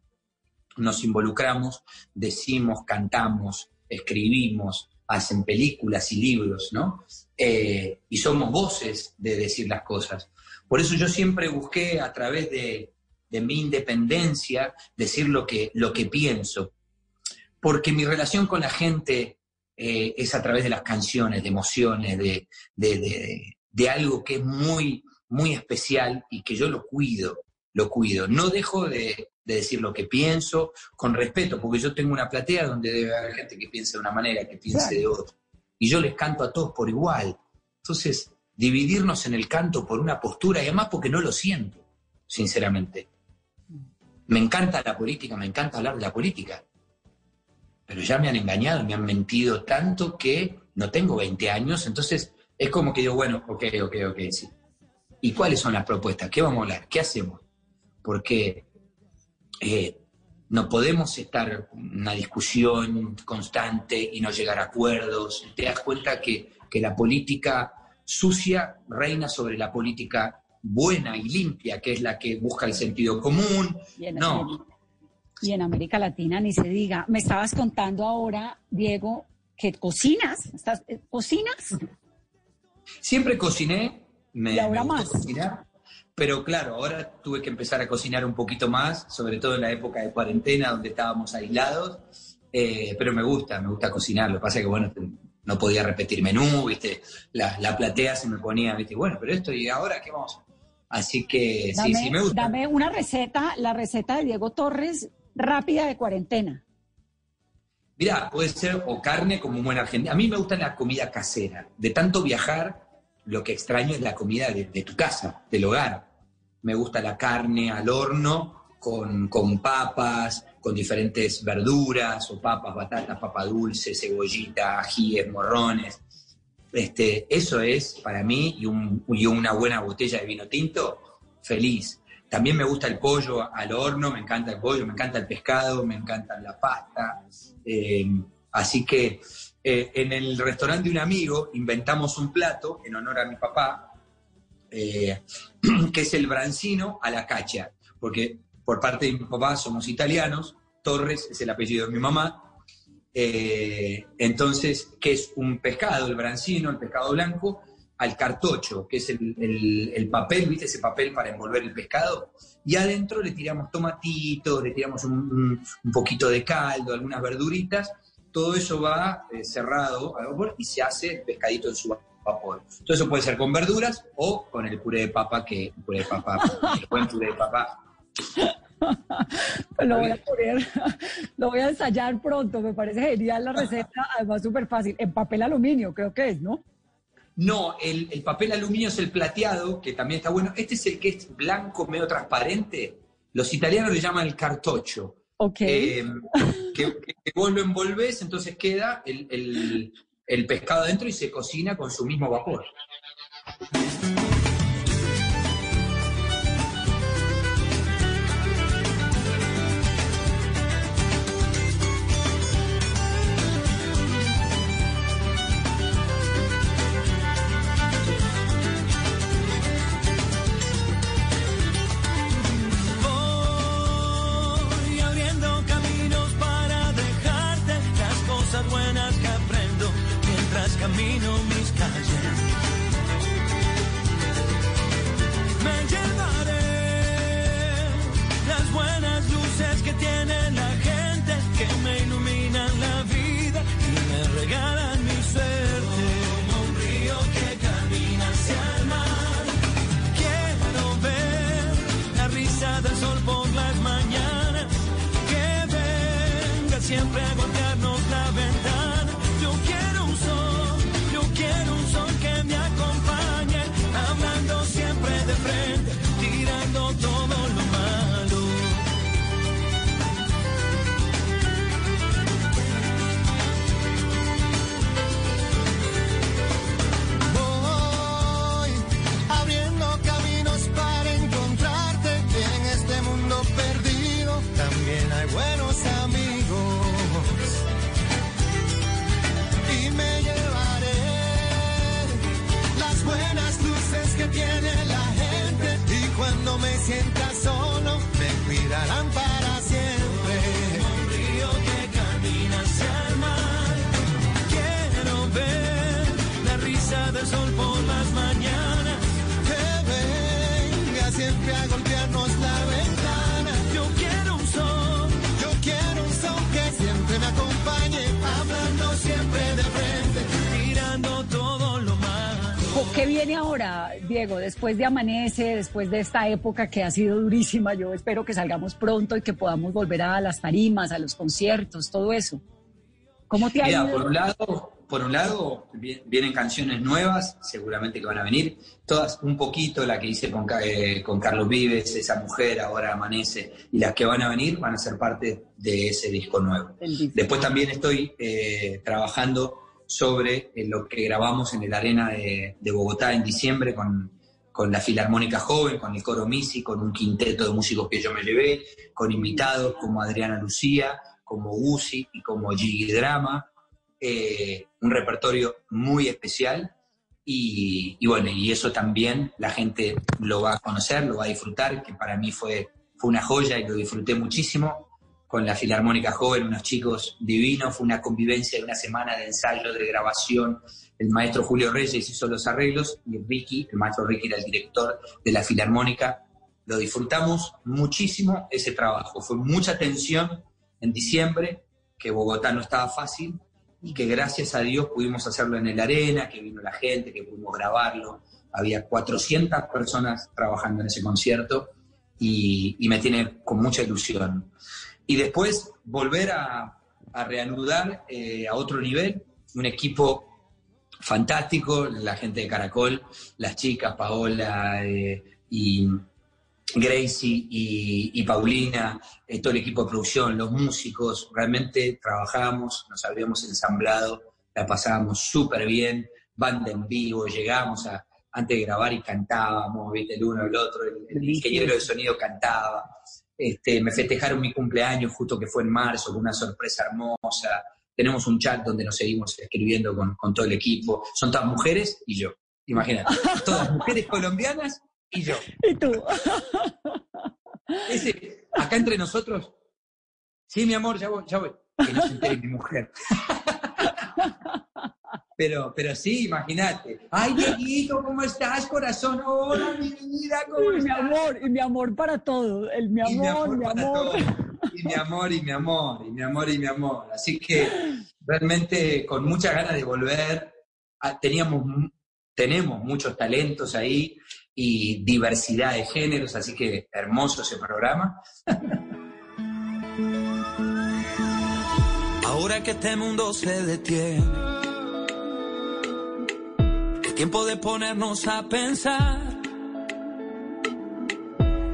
nos involucramos, decimos, cantamos, escribimos, hacen películas y libros, ¿no? Eh, y somos voces de decir las cosas. Por eso yo siempre busqué a través de, de mi independencia decir lo que, lo que pienso, porque mi relación con la gente eh, es a través de las canciones, de emociones, de, de, de, de algo que es muy, muy especial y que yo lo cuido, lo cuido. No dejo de, de decir lo que pienso con respeto, porque yo tengo una platea donde debe haber gente que piense de una manera, que piense de otra. Y yo les canto a todos por igual. Entonces, dividirnos en el canto por una postura, y además porque no lo siento, sinceramente. Me encanta la política, me encanta hablar de la política. Pero ya me han engañado, me han mentido tanto que no tengo 20 años, entonces es como que digo, bueno, ok, ok, ok, sí. ¿Y cuáles son las propuestas? ¿Qué vamos a hablar? ¿Qué hacemos? Porque eh, no podemos estar en una discusión constante y no llegar a acuerdos. Te das cuenta que, que la política sucia reina sobre la política buena y limpia, que es la que busca el sentido común. No, y en América Latina ni se diga. Me estabas contando ahora, Diego, que cocinas. ¿Estás, eh, ¿Cocinas? siempre cociné, me, Y ahora me más. cocinar, pero claro, ahora tuve que empezar a cocinar un poquito más, sobre todo en la época de cuarentena donde estábamos aislados, eh, pero me gusta, me gusta cocinar, lo que pasa es que bueno, no podía repetir menú, ¿viste? La, la platea se me ponía, ¿viste? Bueno, pero esto y ahora, ¿qué vamos? Así que sí, sí me gusta. dame una receta, la receta de Diego Torres rápida de cuarentena. Mira, puede ser o carne como un buen argentino. A mí me gusta la comida casera. De tanto viajar, lo que extraño es la comida de, tu casa, del hogar. Me gusta la carne al horno con, con papas, con diferentes verduras, o papas, batatas, papa dulce, cebollita, ajíes, morrones. Este, eso es para mí y, un- y una buena botella de vino tinto, feliz. También me gusta el pollo al horno, me encanta el pollo, me encanta el pescado, me encanta la pasta. Eh, así que eh, en el restaurante de un amigo inventamos un plato en honor a mi papá, eh, que es el brancino a la cacha, porque por parte de mi papá somos italianos, Torres es el apellido de mi mamá, entonces, que es un pescado, el brancino, el pescado blanco, al cartocho, que es el, el- el papel, ¿viste? Ese papel para envolver el pescado. Y adentro le tiramos tomatitos, le tiramos un, un- poquito de caldo, algunas verduritas. Todo eso va eh, cerrado al vapor y se hace el pescadito en su vapor. Todo eso puede ser con verduras o con el puré de papa, que puré de papa, el buen puré de papa Lo voy a poner, lo voy a ensayar pronto, me parece genial la receta, además súper fácil, en papel aluminio creo que es, ¿no? No, el, el papel aluminio es el plateado, que también está bueno. Este es el que es blanco, medio transparente. Los italianos le llaman el cartocho. Ok. Eh, que, que- vos lo envolvés, entonces queda el, el- el pescado adentro y se cocina con su mismo vapor. Siempre ¿Qué viene ahora, Diego? Después de Amanece, después de esta época que ha sido durísima, yo espero que salgamos pronto y que podamos volver a las tarimas, a los conciertos, todo eso. ¿Cómo te ha Mira, ido? por un lado, por un lado vi- vienen canciones nuevas, seguramente que van a venir, todas un poquito, la que hice con, eh, con Carlos Vives, esa mujer ahora amanece, y las que van a venir van a ser parte de ese disco nuevo. Después también estoy eh, trabajando sobre eh, lo que grabamos en el Arena de, Bogotá en diciembre con, con la Filarmónica Joven, con el Coro Misi, con un quinteto de músicos que yo me llevé, con invitados como Adriana Lucía, como Uzi y como Gigi Drama, eh, un repertorio muy especial. Y, y bueno, y eso también la gente lo va a conocer, lo va a disfrutar, que para mí fue, fue una joya y lo disfruté muchísimo con la Filarmónica Joven, unos chicos divinos, fue una convivencia de una semana de ensayo, de grabación. El maestro Julio Reyes hizo los arreglos y Ricky, el maestro Ricky era el director de la Filarmónica. Lo disfrutamos muchísimo ese trabajo. Fue mucha tensión en diciembre, que Bogotá no estaba fácil, y que gracias a Dios pudimos hacerlo en el arena, que vino la gente, que pudimos grabarlo. Había 400 personas trabajando en ese concierto y, y me tiene con mucha ilusión. Y después volver a, a reanudar eh, a otro nivel, un equipo fantástico, la gente de Caracol, las chicas, Paola eh, y Gracie y, y Paulina, eh, todo el equipo de producción, los músicos, realmente trabajamos, nos habíamos ensamblado, la pasábamos súper bien, banda en vivo, llegamos a, antes de grabar y cantábamos, ¿viste? el uno, el otro, el, el ingeniero de sonido cantaba. Este, me festejaron mi cumpleaños justo que fue en marzo, con una sorpresa hermosa. Tenemos un chat donde nos seguimos escribiendo con, con todo el equipo. Son todas mujeres y yo. Imagínate, todas mujeres colombianas y yo. Y tú. Ese, acá entre nosotros, sí, mi amor, ya voy, ya voy. Que no se entere mi mujer. Pero, pero sí, imagínate. Ay, Dieguito, ¿cómo estás, corazón? Hola, mi vida, ¿cómo mi estás? amor, y mi amor para todo. El mi Y mi amor, mi para amor. Y mi amor, y mi amor, y mi amor, y mi amor. Así que realmente con muchas ganas de volver. Ah, Teníamos, tenemos muchos talentos ahí y diversidad de géneros, así que hermoso ese programa. Ahora que este mundo se detiene, tiempo de ponernos a pensar.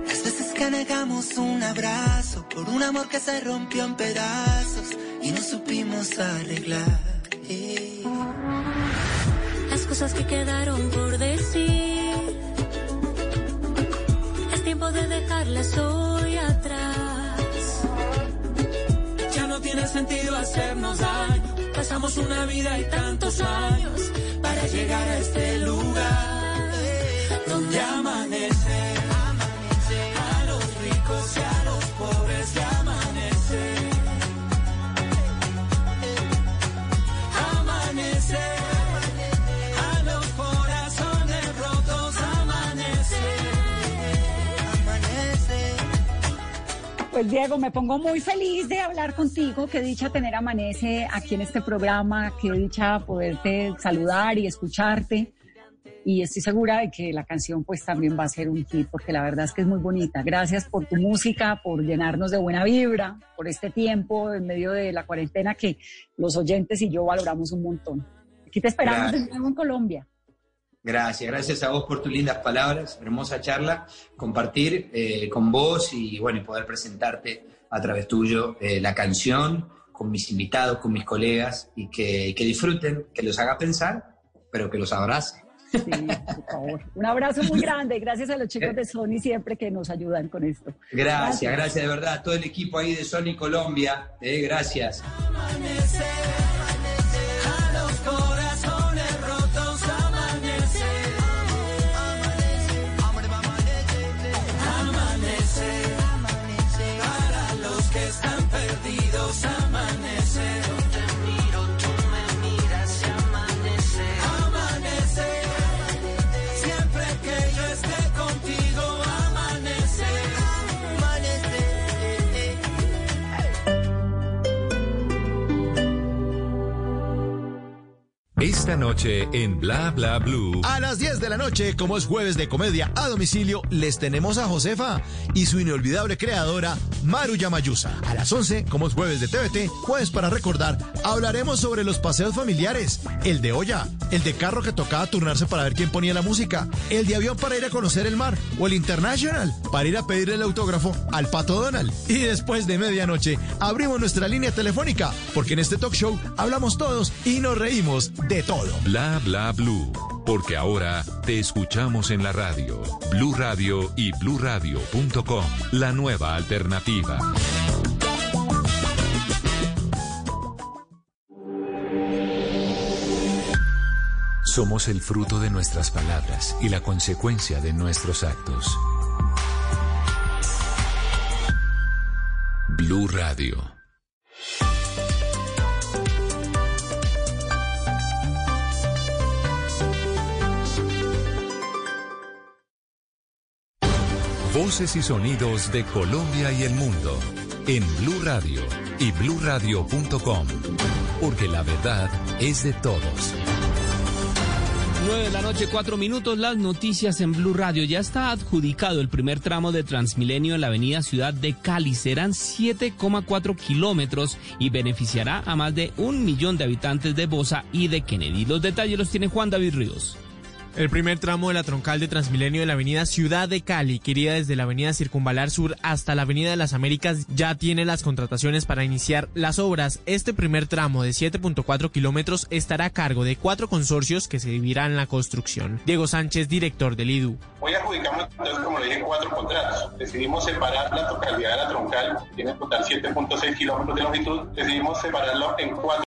Las veces que negamos un abrazo por un amor que se rompió en pedazos y no supimos arreglar. Eh. Las cosas que quedaron por decir. Es tiempo de dejarlas hoy atrás. Ya no tiene sentido hacernos daño. Pasamos una vida y tantos años para llegar a este lugar donde amanece. A los ricos y a Pues Diego, me pongo muy feliz de hablar contigo. Qué dicha tener Amanece aquí en este programa. Qué dicha poderte saludar y escucharte. Y estoy segura de que la canción pues también va a ser un hit porque la verdad es que es muy bonita. Gracias por tu música, por llenarnos de buena vibra, por este tiempo en medio de la cuarentena que los oyentes y yo valoramos un montón. Aquí te esperamos de nuevo en Colombia. Gracias, gracias a vos por tus lindas palabras, hermosa charla, compartir eh, con vos y bueno, y poder presentarte a través tuyo eh, la canción con mis invitados, con mis colegas y que, que disfruten, que los haga pensar, pero que los abrace. Sí, por favor. Un abrazo muy grande. Gracias a los chicos de Sony siempre que nos ayudan con esto. Gracias, gracias, de verdad a todo el equipo ahí de Sony Colombia, eh, gracias. Esta noche en Bla Bla Blue. A las 10 de la noche, como es jueves de comedia a domicilio, les tenemos a Josefa y su inolvidable creadora, Maru Yamayusa. A las 11, como es jueves de TVT, jueves para recordar, hablaremos sobre los paseos familiares, el de olla, el de carro que tocaba turnarse para ver quién ponía la música, el de avión para ir a conocer el mar o el international para ir a pedirle el autógrafo al pato Donald. Y después de medianoche, abrimos nuestra línea telefónica, porque en este talk show hablamos todos y nos reímos de todo. Bla Bla Blue. Porque ahora te escuchamos en la radio. Blue Radio y bluradio.com. La nueva alternativa. Somos el fruto de nuestras palabras y la consecuencia de nuestros actos. Blue Radio. Voces y sonidos de Colombia y el mundo en Blue Radio y bluradio.com, porque la verdad es de todos. 9 de la noche, 4 minutos, las noticias en Blue Radio. Ya está adjudicado el primer tramo de Transmilenio en la avenida Ciudad de Cali. Serán 7,4 kilómetros y beneficiará a más de un millón de habitantes de Bosa y de Kennedy. Los detalles los tiene Juan David Ríos. El primer tramo de la troncal de Transmilenio de la avenida Ciudad de Cali, que iría desde la avenida Circunvalar Sur hasta la avenida de las Américas, ya tiene las contrataciones para iniciar las obras. Este primer tramo de 7.4 kilómetros estará a cargo de cuatro consorcios que se dividirán la construcción. Diego Sánchez, director del IDU. Hoy adjudicamos, entonces, como le dije, cuatro contratos. Decidimos separar la totalidad de la troncal, tiene en total 7.6 kilómetros de longitud. Decidimos separarlo en cuatro